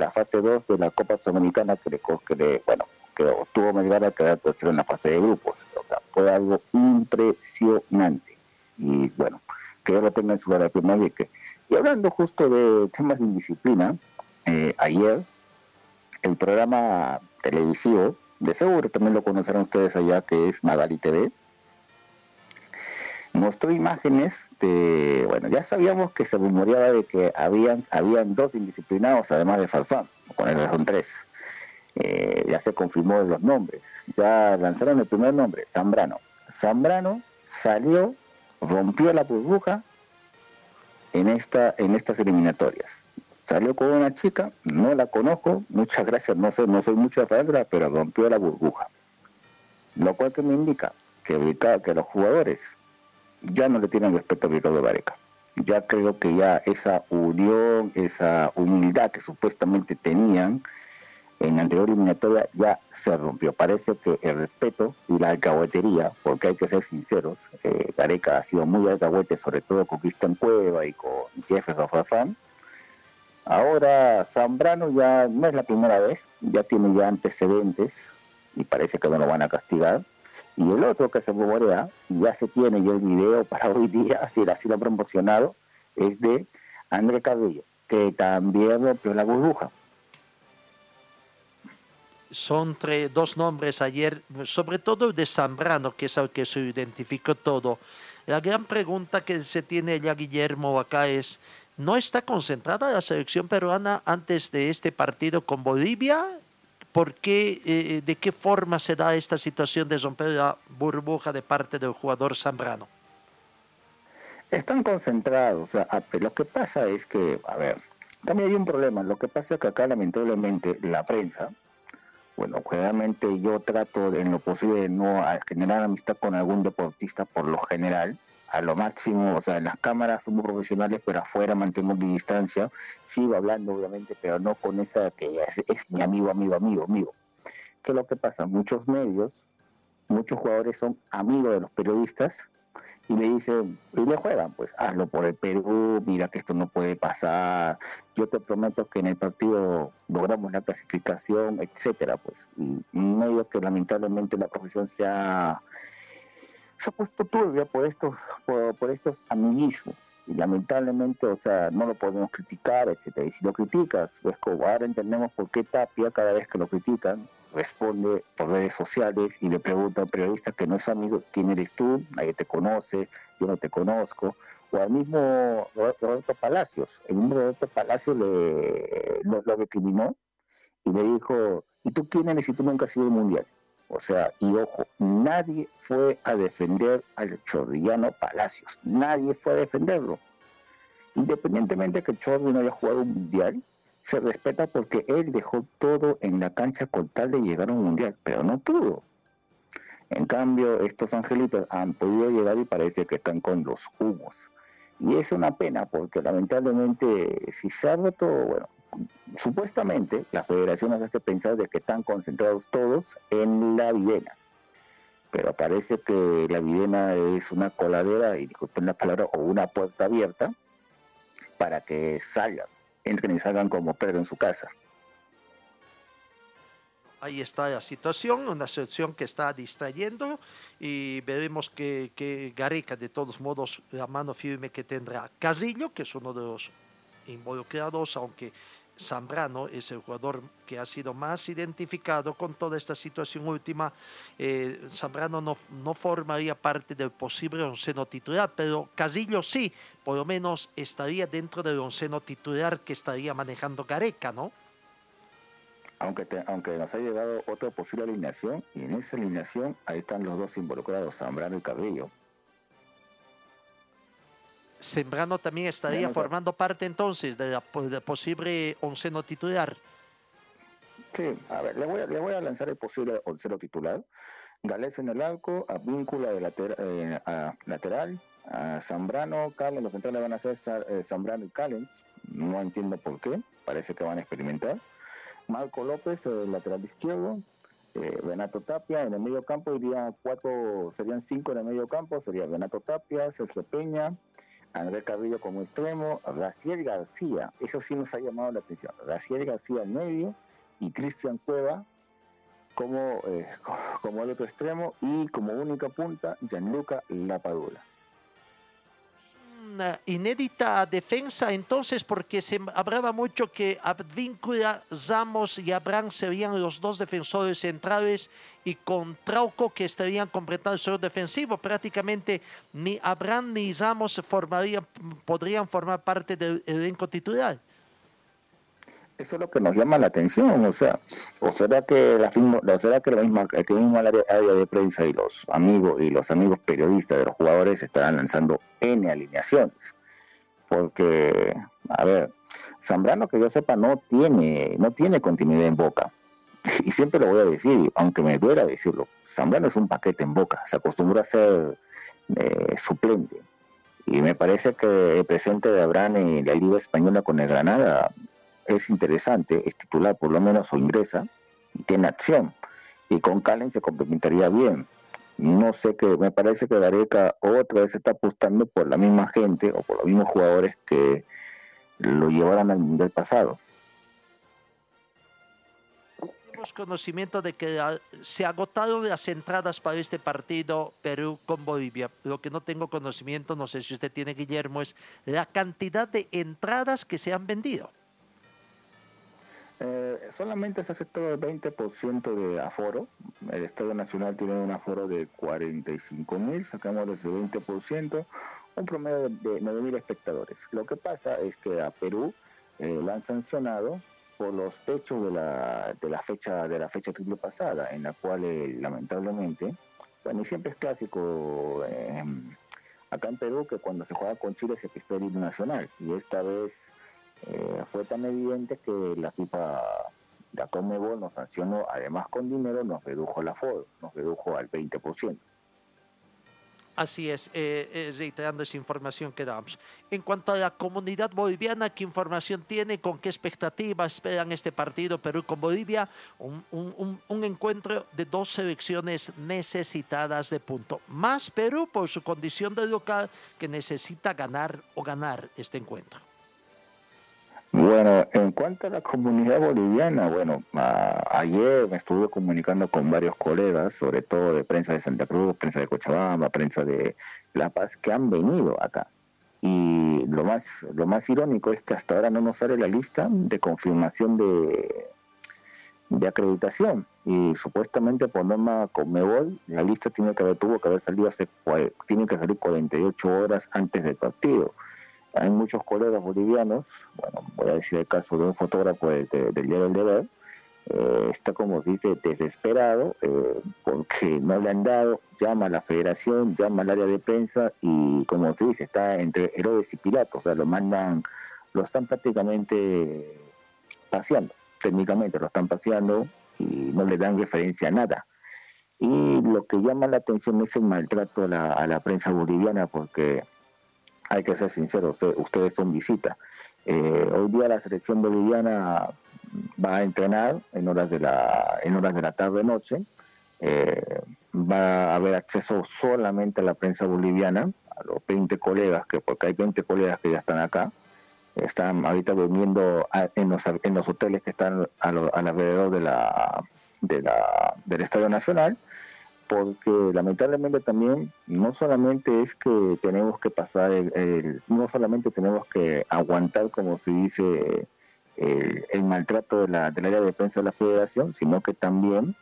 la fase 2 de la Copa Sudamericana que le, bueno, que obtuvo Melgar a quedar tercero en la fase de grupos. O sea, fue algo impresionante. Y bueno, que yo lo tenga en su lugar primer Y hablando justo de temas de indisciplina, eh, ayer el programa televisivo, de seguro también lo conocerán ustedes allá, que es Magali TV, mostró imágenes de, bueno, ya sabíamos que se rumoreaba de que habían, habían dos indisciplinados además de Falfán, con eso son tres. Eh, ya se confirmó los nombres, ya lanzaron el primer nombre, Zambrano. Zambrano salió, rompió la burbuja en, esta, en estas eliminatorias. Salió con una chica, no la conozco, muchas gracias, no sé, no soy mucho de palabra, pero rompió la burbuja. Lo cual que me indica que, que los jugadores ya no le tienen respeto a Ricardo Vareca. Ya creo que ya esa unión, esa humildad que supuestamente tenían, en anterior eliminatoria ya se rompió. Parece que el respeto y la alcahuetería, porque hay que ser sinceros, eh, Gareca ha sido muy alcahuete, sobre todo con Cristian Cueva y con Jefferson Farfán. Ahora Zambrano ya no es la primera vez, ya tiene ya antecedentes y parece que no lo van a castigar. Y el otro que se rumorea, ya se tiene ya el video para hoy día, así, así lo ha promocionado, es de André Cabello, que también rompió la burbuja son tres, dos nombres ayer, sobre todo de Zambrano, que es el que se identificó todo. La gran pregunta que se tiene ya Guillermo acá es, ¿no está concentrada la selección peruana antes de este partido con Bolivia? ¿Por qué, eh, ¿De qué forma se da esta situación de romper la burbuja de parte del jugador Zambrano? Están concentrados. lo que pasa es que, a ver, también hay un problema. Lo que pasa es que acá lamentablemente la prensa, bueno, generalmente yo trato en lo posible de no generar amistad con algún deportista por lo general, a lo máximo, o sea, en las cámaras somos profesionales, pero afuera mantengo mi distancia, sigo hablando obviamente, pero no con esa que es, mi amigo, amigo, amigo, amigo. ¿Qué es lo que pasa? Muchos medios, muchos jugadores son amigos de los periodistas y le dicen, y le juegan, pues hazlo por el Perú, mira que esto no puede pasar, yo te prometo que en el partido logramos la clasificación, etcétera, pues. Y medio que lamentablemente la profesión se ha, se ha puesto turbia por estos, por, estos amiguismos. Y lamentablemente, o sea, no lo podemos criticar, etcétera. Y si lo criticas, pues como ahora entendemos por qué Tapia cada vez que lo critican, responde por redes sociales y le pregunta a un periodista que no es amigo, ¿quién eres tú? Nadie te conoce, yo no te conozco. O al mismo Roberto Palacios, el mismo Roberto Palacios le, lo, lo y le dijo, ¿y tú quién eres si tú nunca has sido mundial? O sea, y ojo, nadie fue a defender al chorrillano Palacios, nadie fue a defenderlo. Independientemente que el Chorri no haya jugado un mundial, se respeta porque él dejó todo en la cancha con tal de llegar a un mundial, pero no pudo. En cambio, estos angelitos han podido llegar y parece que están con los humos. Y es una pena porque lamentablemente si se ha roto, bueno, supuestamente la federación nos hace pensar de que están concentrados todos en la videna. Pero parece que la videna es una coladera, y disculpen la palabra, o una puerta abierta para que salgan entren y salgan como Pedro en su casa. Ahí está la situación, una situación que está distrayendo y veremos que, que Gareca, de todos modos, la mano firme que tendrá Casillo, que es uno de los involucrados, aunque Zambrano es el jugador que ha sido más identificado con toda esta situación última. Eh, Zambrano no, no, formaría parte del posible onceno titular, pero Casillo sí, por lo menos estaría dentro del onceno titular que estaría manejando Gareca, ¿no? Aunque, aunque nos ha llegado otra posible alineación, y en esa alineación ahí están los dos involucrados, Zambrano y Cabello. Sembrano también estaría formando parte entonces de la, posible onceno titular. Sí, a ver, le voy a, le voy a lanzar el posible onceno titular. Gales en el arco, a Víncula de later, eh, a lateral, a Zambrano, Callens, los centrales van a ser eh, Zambrano y Callens, no entiendo por qué, parece que van a experimentar. Marco López, el lateral izquierdo, eh, Renato Tapia, en el medio campo iría cuatro, serían cinco en el medio campo, sería Renato Tapia, Sergio Peña, Andrés Carrillo como extremo, Raciel García, eso sí nos ha llamado la atención, Raciel García en medio y Cristian Cueva como, eh, como el otro extremo y como única punta Gianluca Inédita defensa entonces porque se hablaba mucho que Advíncula, Zamos y Abraham serían los dos defensores centrales y con Trauco que estarían completando el suelo defensivo. Prácticamente ni Abraham ni Zamos formarían, podrían formar parte del elenco titular. Eso es lo que nos llama la atención, o sea, o será que la, o será que la misma, que misma área, de prensa y los amigos y los amigos periodistas de los jugadores estarán lanzando N alineaciones, porque, a ver, Zambrano que yo sepa no tiene, no tiene continuidad en Boca, y siempre lo voy a decir, aunque me duela decirlo, Zambrano es un paquete en Boca, se acostumbra a ser eh, suplente, y me parece que el presente de Abraham en la Liga Española con el Granada es interesante, es titular por lo menos o ingresa y tiene acción. Y con Calen se complementaría bien. No sé qué, me parece que Gareca otra vez está apostando por la misma gente o por los mismos jugadores que lo llevaron al Mundial pasado. Tenemos conocimiento de que ah, se agotaron las entradas para este partido Perú con Bolivia. Lo que no tengo conocimiento, no sé si usted tiene, Guillermo, es la cantidad de entradas que se han vendido. Eh, solamente se ha aceptado el 20% de aforo. El Estadio Nacional tiene un aforo de 45 mil, sacamos ese 20%, un promedio de 9 mil espectadores. Lo que pasa es que a Perú eh, lo han sancionado por los hechos de la, de la fecha de la fecha triple pasada, en la cual eh, lamentablemente, bueno, y siempre es clásico acá en Perú que cuando se juega con Chile se pistó el nacional y esta vez eh, fue tan evidente que la FIFA, la Conmebol nos sancionó, además con dinero, nos redujo la aforo, nos redujo al 20%. Así es, eh, eh, reiterando esa información que damos. En cuanto a la comunidad boliviana, ¿qué información tiene? ¿Con qué expectativas esperan este partido Perú con Bolivia? Un, un, un, encuentro de dos selecciones necesitadas de punto. Más Perú por su condición de local que necesita ganar o ganar este encuentro. Bueno, en cuanto a la comunidad boliviana, bueno, ayer me estuve comunicando con varios colegas, sobre todo de prensa de Santa Cruz, prensa de Cochabamba, prensa de La Paz, que han venido acá. Y lo más, lo más irónico es que hasta ahora no nos sale la lista de confirmación de, de acreditación. Y supuestamente por norma Conmebol, la lista tiene que haber, tuvo que haber salido hace, tiene que salir 48 horas antes del partido hay muchos colegas bolivianos, bueno, voy a decir el caso de un fotógrafo del diario El Deber, eh, está como dice desesperado eh, porque no le han dado, llama a la federación, llama al área de prensa y como se dice, está entre Herodes y Pilatos, o sea, lo mandan, lo están prácticamente paseando, técnicamente lo están paseando y no le dan referencia a nada. Y lo que llama la atención es el maltrato a la, a la prensa boliviana porque hay que ser sincero, ustedes son visita. Eh, hoy día la selección boliviana va a entrenar en horas de la, en horas de la tarde-noche. Eh, va a haber acceso solamente a la prensa boliviana, a los 20 colegas, que porque hay 20 colegas que ya están acá. Están ahorita durmiendo en los, en los hoteles que están alrededor de la, de del Estadio Nacional porque lamentablemente también no solamente es que tenemos que pasar el, no solamente tenemos que aguantar como se dice el, maltrato de la, del área de prensa de la federación sino que también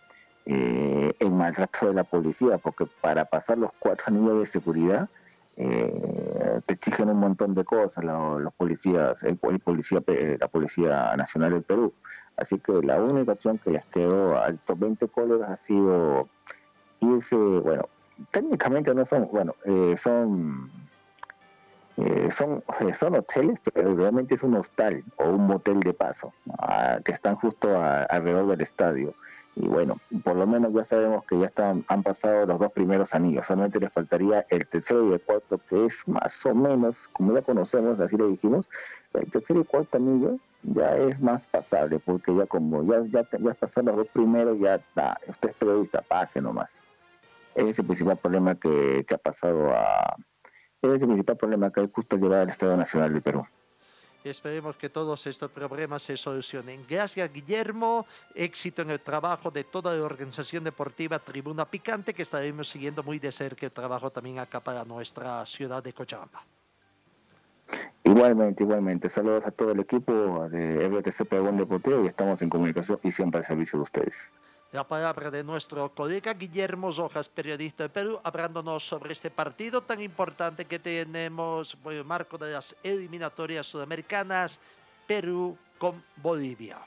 eh, el maltrato de la policía porque para pasar los cuatro anillos de seguridad eh, te exigen un montón de cosas los, policías el, policía la policía nacional del Perú. Así que la única opción que les quedó a estos 20 colegas ha sido irse, bueno, técnicamente no son, bueno, eh, son, eh, son, eh, son hoteles, pero realmente es un hostal o un motel de paso, ah, que están justo alrededor del estadio. Y bueno, por lo menos ya sabemos que ya están, han pasado los dos primeros anillos, solamente les faltaría el tercero y el cuarto, que es más o menos, como ya conocemos, así le dijimos, el tercer y cuarto anillo ya es más pasable, porque ya como ya, ya, ya pasaron los dos primeros, ya está, usted es periodista, pase nomás. Ese es el principal problema que, ha pasado a... Ese es el principal problema que hay justo al llegar al Estado Nacional del Perú. Esperemos que todos estos problemas se solucionen. Gracias, Guillermo. Éxito en el trabajo de toda la organización deportiva Tribuna Picante, que estaremos siguiendo muy de cerca el trabajo también acá para nuestra ciudad de Cochabamba. Igualmente, igualmente. Saludos a todo el equipo de RTC Pregón Deportivo y estamos en comunicación y siempre al servicio de ustedes la palabra de nuestro colega Guillermo Rojas, periodista de Perú, hablándonos sobre este partido tan importante que tenemos por el marco de las eliminatorias sudamericanas, Perú con Bolivia.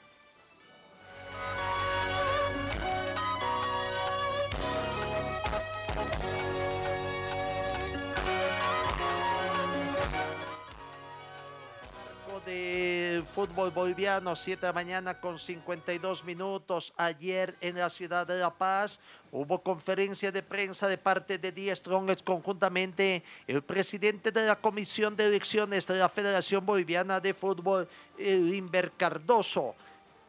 Fútbol boliviano, 7 de la mañana con 52 minutos. Ayer en la ciudad de La Paz hubo conferencia de prensa de parte de Die Strongest conjuntamente el presidente de la Comisión de Elecciones de la Federación Boliviana de Fútbol, Limber Cardoso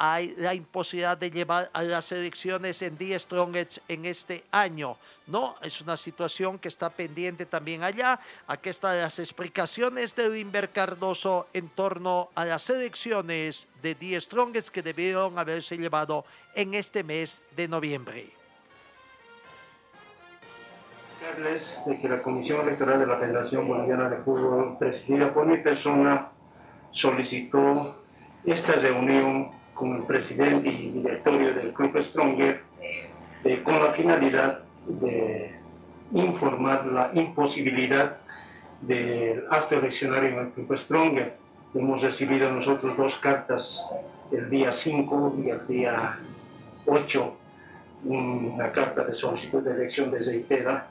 hay la imposibilidad de llevar a las elecciones en Die Strongest en este año. No, es una situación que está pendiente también allá. Aquí están las explicaciones de Limber Cardoso en torno a las elecciones de Die Strongest que debieron haberse llevado en este mes de noviembre. la Comisión Electoral de la Federación Boliviana de Fútbol, presidida por mi persona, solicitó esta reunión el presidente y directorio del Club Stronger eh, con la finalidad de informar la imposibilidad del acto eleccionario en el Club Stronger. Hemos recibido nosotros dos cartas el día 5 y el día 8, una carta de solicitud de elección de Zeitera,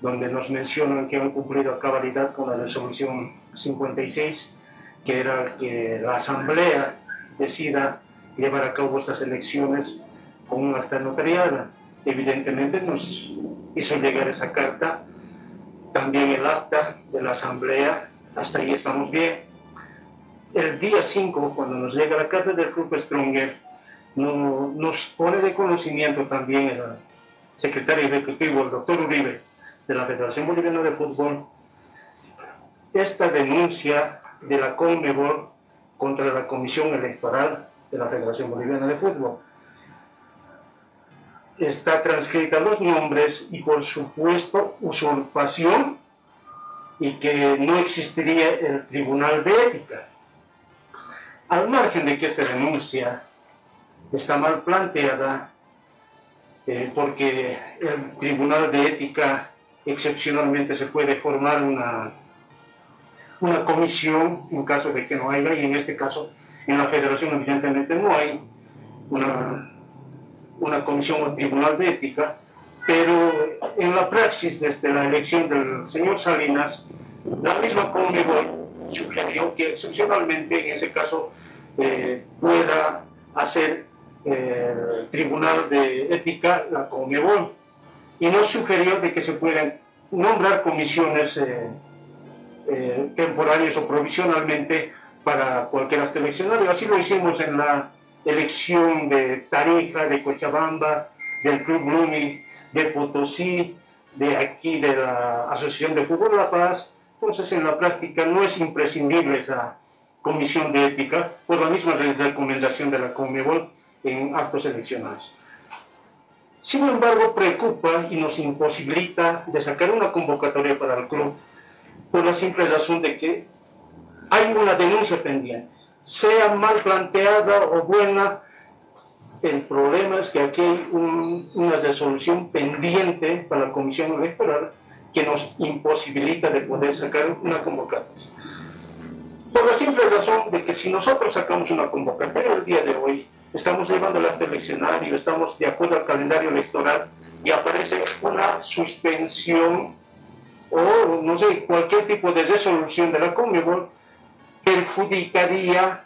donde nos mencionan que han cumplido a cabalidad con la resolución 56, que era que la Asamblea decida llevar a cabo estas elecciones con un acta notariada. Evidentemente nos hizo llegar esa carta, también el acta de la asamblea, hasta ahí estamos bien. El día 5, cuando nos llega la carta del Club Stronger, no, nos pone de conocimiento también el secretario ejecutivo, el doctor Uribe, de la Federación Boliviana de Fútbol, esta denuncia de la CONMEBOL contra la Comisión Electoral de la Federación Boliviana de Fútbol. Está transcrita los nombres y por supuesto usurpación y que no existiría el Tribunal de Ética. Al margen de que esta denuncia está mal planteada, eh, porque el Tribunal de Ética excepcionalmente se puede formar una, una comisión en caso de que no haya, y en este caso en la federación evidentemente no hay una, una comisión o tribunal de ética, pero en la praxis desde la elección del señor Salinas, la misma Conmebol sugirió que excepcionalmente en ese caso eh, pueda hacer eh, tribunal de ética la Conmebol. Y no sugirió de que se puedan nombrar comisiones eh, temporarias o provisionalmente para cualquier acto eleccionario. Así lo hicimos en la elección de Tarija, de Cochabamba, del Club Blooming, de Potosí, de aquí de la Asociación de Fútbol La Paz. Entonces, en la práctica no es imprescindible esa comisión de ética por la misma recomendación de la Conmebol en actos eleccionales. Sin embargo, preocupa y nos imposibilita de sacar una convocatoria para el club por la simple razón de que hay una denuncia pendiente. Sea mal planteada o buena, el problema es que aquí hay una resolución pendiente para la Comisión Electoral que nos imposibilita de poder sacar una convocatoria. Por la simple razón de que si nosotros sacamos una convocatoria el día de hoy, estamos llevando acto eleccionario, estamos de acuerdo al calendario electoral y aparece una suspensión o, no sé, cualquier tipo de resolución de la Conmebol, perjudicaría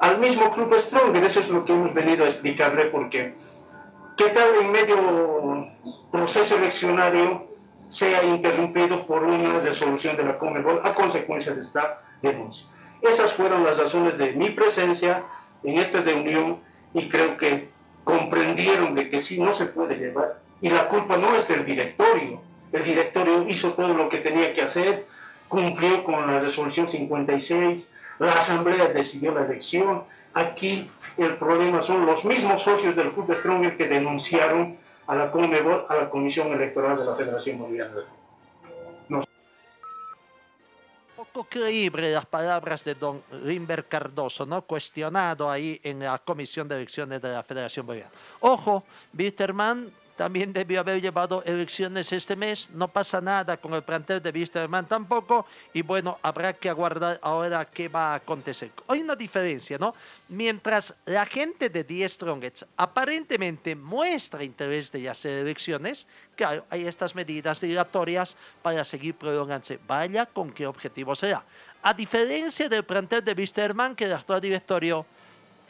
al mismo Club Stronger. Eso es lo que hemos venido a explicarle, porque ¿qué tal en medio proceso eleccionario sea interrumpido por una resolución de la Conmebol a consecuencia de esta denuncia? Esas fueron las razones de mi presencia en esta reunión y creo que comprendieron de que sí no se puede llevar y la culpa no es del directorio. El directorio hizo todo lo que tenía que hacer, cumplió con la resolución 56, la Asamblea decidió la elección. Aquí el problema son los mismos socios del Club Stronger que denunciaron a la a la Comisión Electoral de la Federación Boliviana de Fútbol. Poco creíble las palabras de don Limber Cardoso, ¿no? Cuestionado ahí en la Comisión de Elecciones de la Federación Boliviana. Ojo, Bitterman también debió haber llevado elecciones este mes. No pasa nada con el plantel de Wisterman tampoco. Y bueno, habrá que aguardar ahora qué va a acontecer. Hay una diferencia, ¿no? Mientras la gente de Die Strongets aparentemente muestra interés de hacer elecciones, claro, hay estas medidas dilatorias para seguir prolongándose. Vaya con qué objetivo será. A diferencia del plantel de Wisterman, que el actual directorio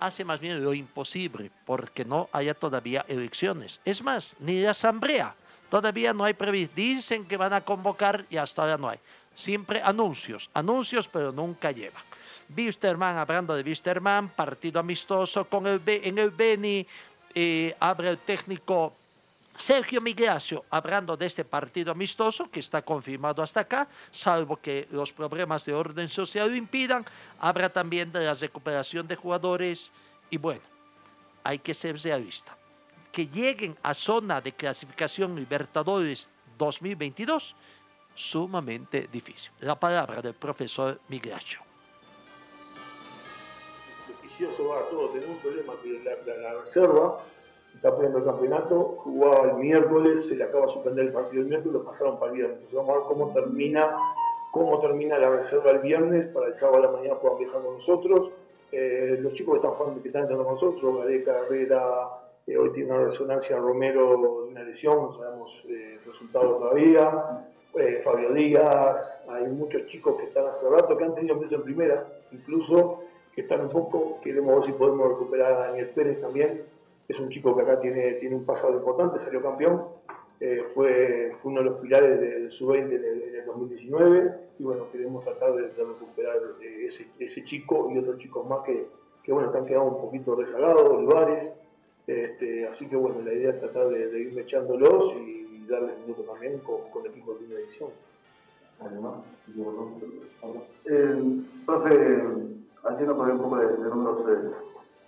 hace más bien lo imposible porque no haya todavía elecciones. Es más, ni la asamblea. Todavía no hay previsto. Dicen que van a convocar y hasta ahora no hay. Siempre anuncios, anuncios, pero nunca llevan. Wisterman, hablando de Wisterman, partido amistoso con el, en el Beni, eh, abre el técnico Sergio Migracio, hablando de este partido amistoso que está confirmado hasta acá, salvo que los problemas de orden social lo impidan, habla también de la recuperación de jugadores y bueno, hay que ser realista. Que lleguen a zona de clasificación Libertadores 2022, sumamente difícil. La palabra del profesor Migracio. beneficioso a todos. Un problema que la, la- la reserva está poniendo el campeonato, jugaba el miércoles, se le acaba de suspender el partido el miércoles, lo pasaron para el viernes. Vamos a ver cómo termina, cómo termina la reserva el viernes, para el sábado a la mañana puedan viajar con nosotros. Eh, los chicos que están jugando, que están entrando con nosotros, Gareca, Herrera, eh, hoy tiene una resonancia Romero de una lesión, no sabemos eh, el resultado todavía. Eh, Fabio Díaz, hay muchos chicos que están hace rato, que han tenido minutos en primera, incluso que están un poco, queremos ver si podemos recuperar a Daniel Pérez también, es un chico que acá tiene, tiene un pasado importante, salió campeón, eh, fue, uno de los pilares del sub-20 en, el- en el 2019 y bueno, queremos tratar de, recuperar eh, ese, ese chico y otros chicos más que, que bueno, están quedando un poquito rezagados, Olivares, este, así que bueno, la idea es tratar de, de ir echándolos y darles minutos también con, con el equipo de primera división. Eh, profe, haciendo por un poco de, de números, eh,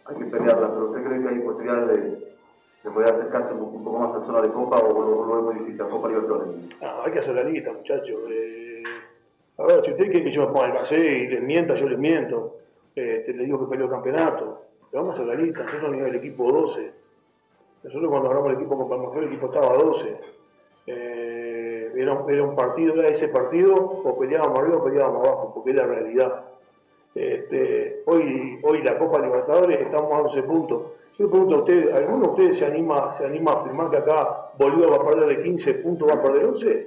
hay que pelearla, pero ¿usted cree que hay posibilidad de, de poder acercarse un, poco- más a la zona de Copa o lo, lo es muy difícil a Copa Libertadores? Ah, hay que hacer la lista, muchachos. Eh, a ver, si ustedes quieren que yo me ponga el casé y les mienta, yo les miento. Te les digo que peleó el campeonato. Pero vamos a hacer la lista. Nosotros ni el equipo 12. Nosotros cuando agarramos el equipo con Palmaflor, el equipo estaba 12. Eh, era, un- era partido, era ese partido, o peleábamos arriba o peleábamos abajo, porque es la realidad. Este, hoy, hoy la Copa Libertadores estamos a 11 puntos. Yo le pregunto a ustedes, ¿alguno de ustedes se anima, se anima a afirmar que acá Bolívar va a perder de 15 puntos, va a perder 11?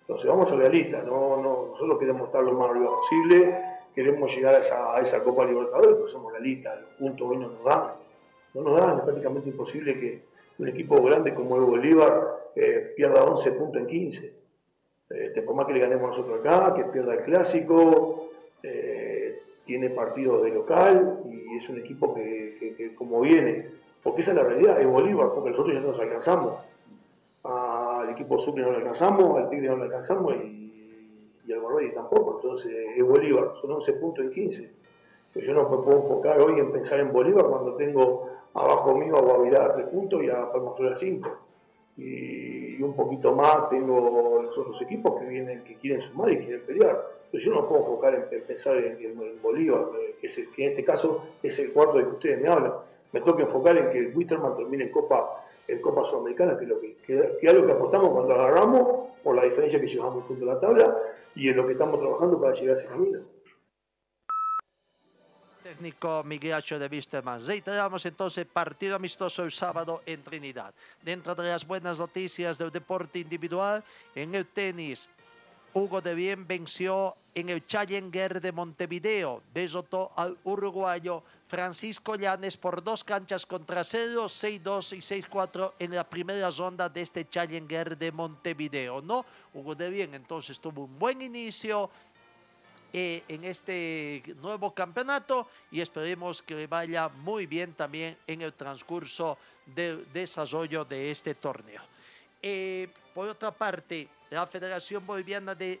Entonces vamos a realistas, no, no, nosotros queremos estar lo más arriba posible, queremos llegar a esa, Copa Libertadores, pero somos realistas, los puntos hoy no nos dan. No nos dan, es prácticamente imposible que un equipo grande como el Bolívar eh, pierda 11 puntos en 15. Este, por más que le ganemos nosotros acá, que pierda el clásico, eh, tiene partidos de local y es un equipo que, como viene, porque esa es la realidad, es Bolívar, porque nosotros ya no nos alcanzamos. Al equipo Sucre no lo alcanzamos, al Tigre no lo alcanzamos y, y al Barbari tampoco. Entonces es Bolívar, son 11 puntos en 15. Pero yo no me puedo enfocar hoy en pensar en Bolívar cuando tengo abajo mío a Guavirá a 3 puntos y a Palma Flor a 5 y, un poquito más tengo los otros equipos que vienen, que quieren sumar y quieren pelear. Pero yo no puedo enfocar en, en pensar en, Bolívar, eh, que, es el- que en este caso es el cuarto de que ustedes me hablan. Me toca enfocar en que Wisterman termine en Copa, en Copa Sudamericana, que es lo que, que, lo que apostamos cuando agarramos, por la diferencia que llevamos junto a la tabla, y en lo que estamos trabajando para llegar a ese camino. Técnico Migracho de Wisterman. Reiteramos entonces partido amistoso el sábado en Trinidad. Dentro de las buenas noticias del deporte individual, en el tenis, Hugo de Bien venció en el Challenger de Montevideo. Derrotó al uruguayo Francisco Llanes por dos canchas contra cero, 6-2 y 6-4 en la primera ronda de este Challenger de Montevideo. ¿no? Hugo de Bien entonces tuvo un buen inicio, eh, en este nuevo campeonato y esperemos que vaya muy bien también en el transcurso del desarrollo de este torneo. Eh, por otra parte, la Federación Boliviana de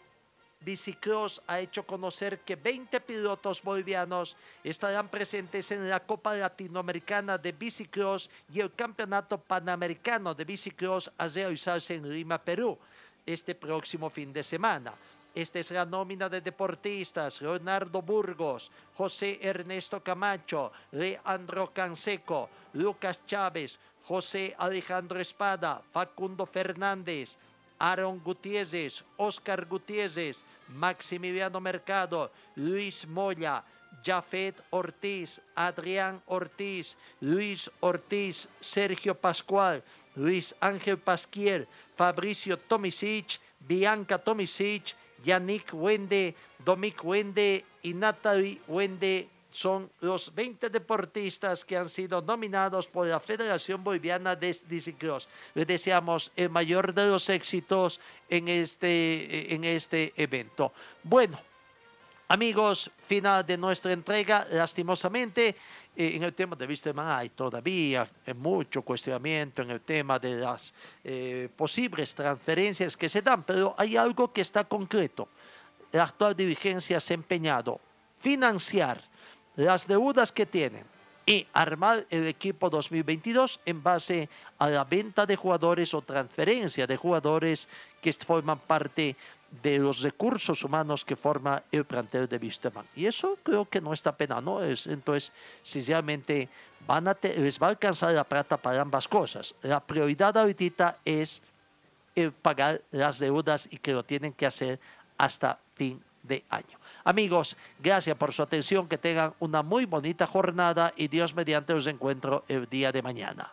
Bicicross ha hecho conocer que 20 pilotos bolivianos estarán presentes en la Copa Latinoamericana de Bicicross y el Campeonato Panamericano de Bicicross a realizarse en Lima, Perú, este próximo fin de semana. Esta es la nómina de deportistas. Leonardo Burgos, José Ernesto Camacho, Leandro Canseco, Lucas Chávez, José Alejandro Espada, Facundo Fernández, Aaron Gutiérrez, Oscar Gutiérrez, Maximiliano Mercado, Luis Moya, Jafet Ortiz, Adrián Ortiz, Luis Ortiz, Sergio Pascual, Luis Ángel Pasquier, Fabricio Tomisic, Bianca Tomisic, Yannick Wende, Dominic Wende y Natalie Wende son los 20 deportistas que han sido nominados por la Federación Boliviana de Discicross. Les deseamos el mayor de los éxitos en este, en este evento. Bueno, Amigos, final de nuestra entrega. Lastimosamente, eh, en el tema de Wisterman hay todavía eh, mucho cuestionamiento en el tema de las eh, posibles transferencias que se dan, pero hay algo que está concreto. La actual dirigencia se ha empeñado financiar las deudas que tienen y armar el equipo 2022 en base a la venta de jugadores o transferencia de jugadores que forman parte de los recursos humanos que forma el plantel de Wisterman. Y eso creo que no está pena, ¿no? Es, entonces, sinceramente, van a les va a alcanzar la plata para ambas cosas. La prioridad ahorita es el pagar las deudas y que lo tienen que hacer hasta fin de año. Amigos, gracias por su atención, que tengan una muy bonita jornada y Dios mediante los encuentro el día de mañana.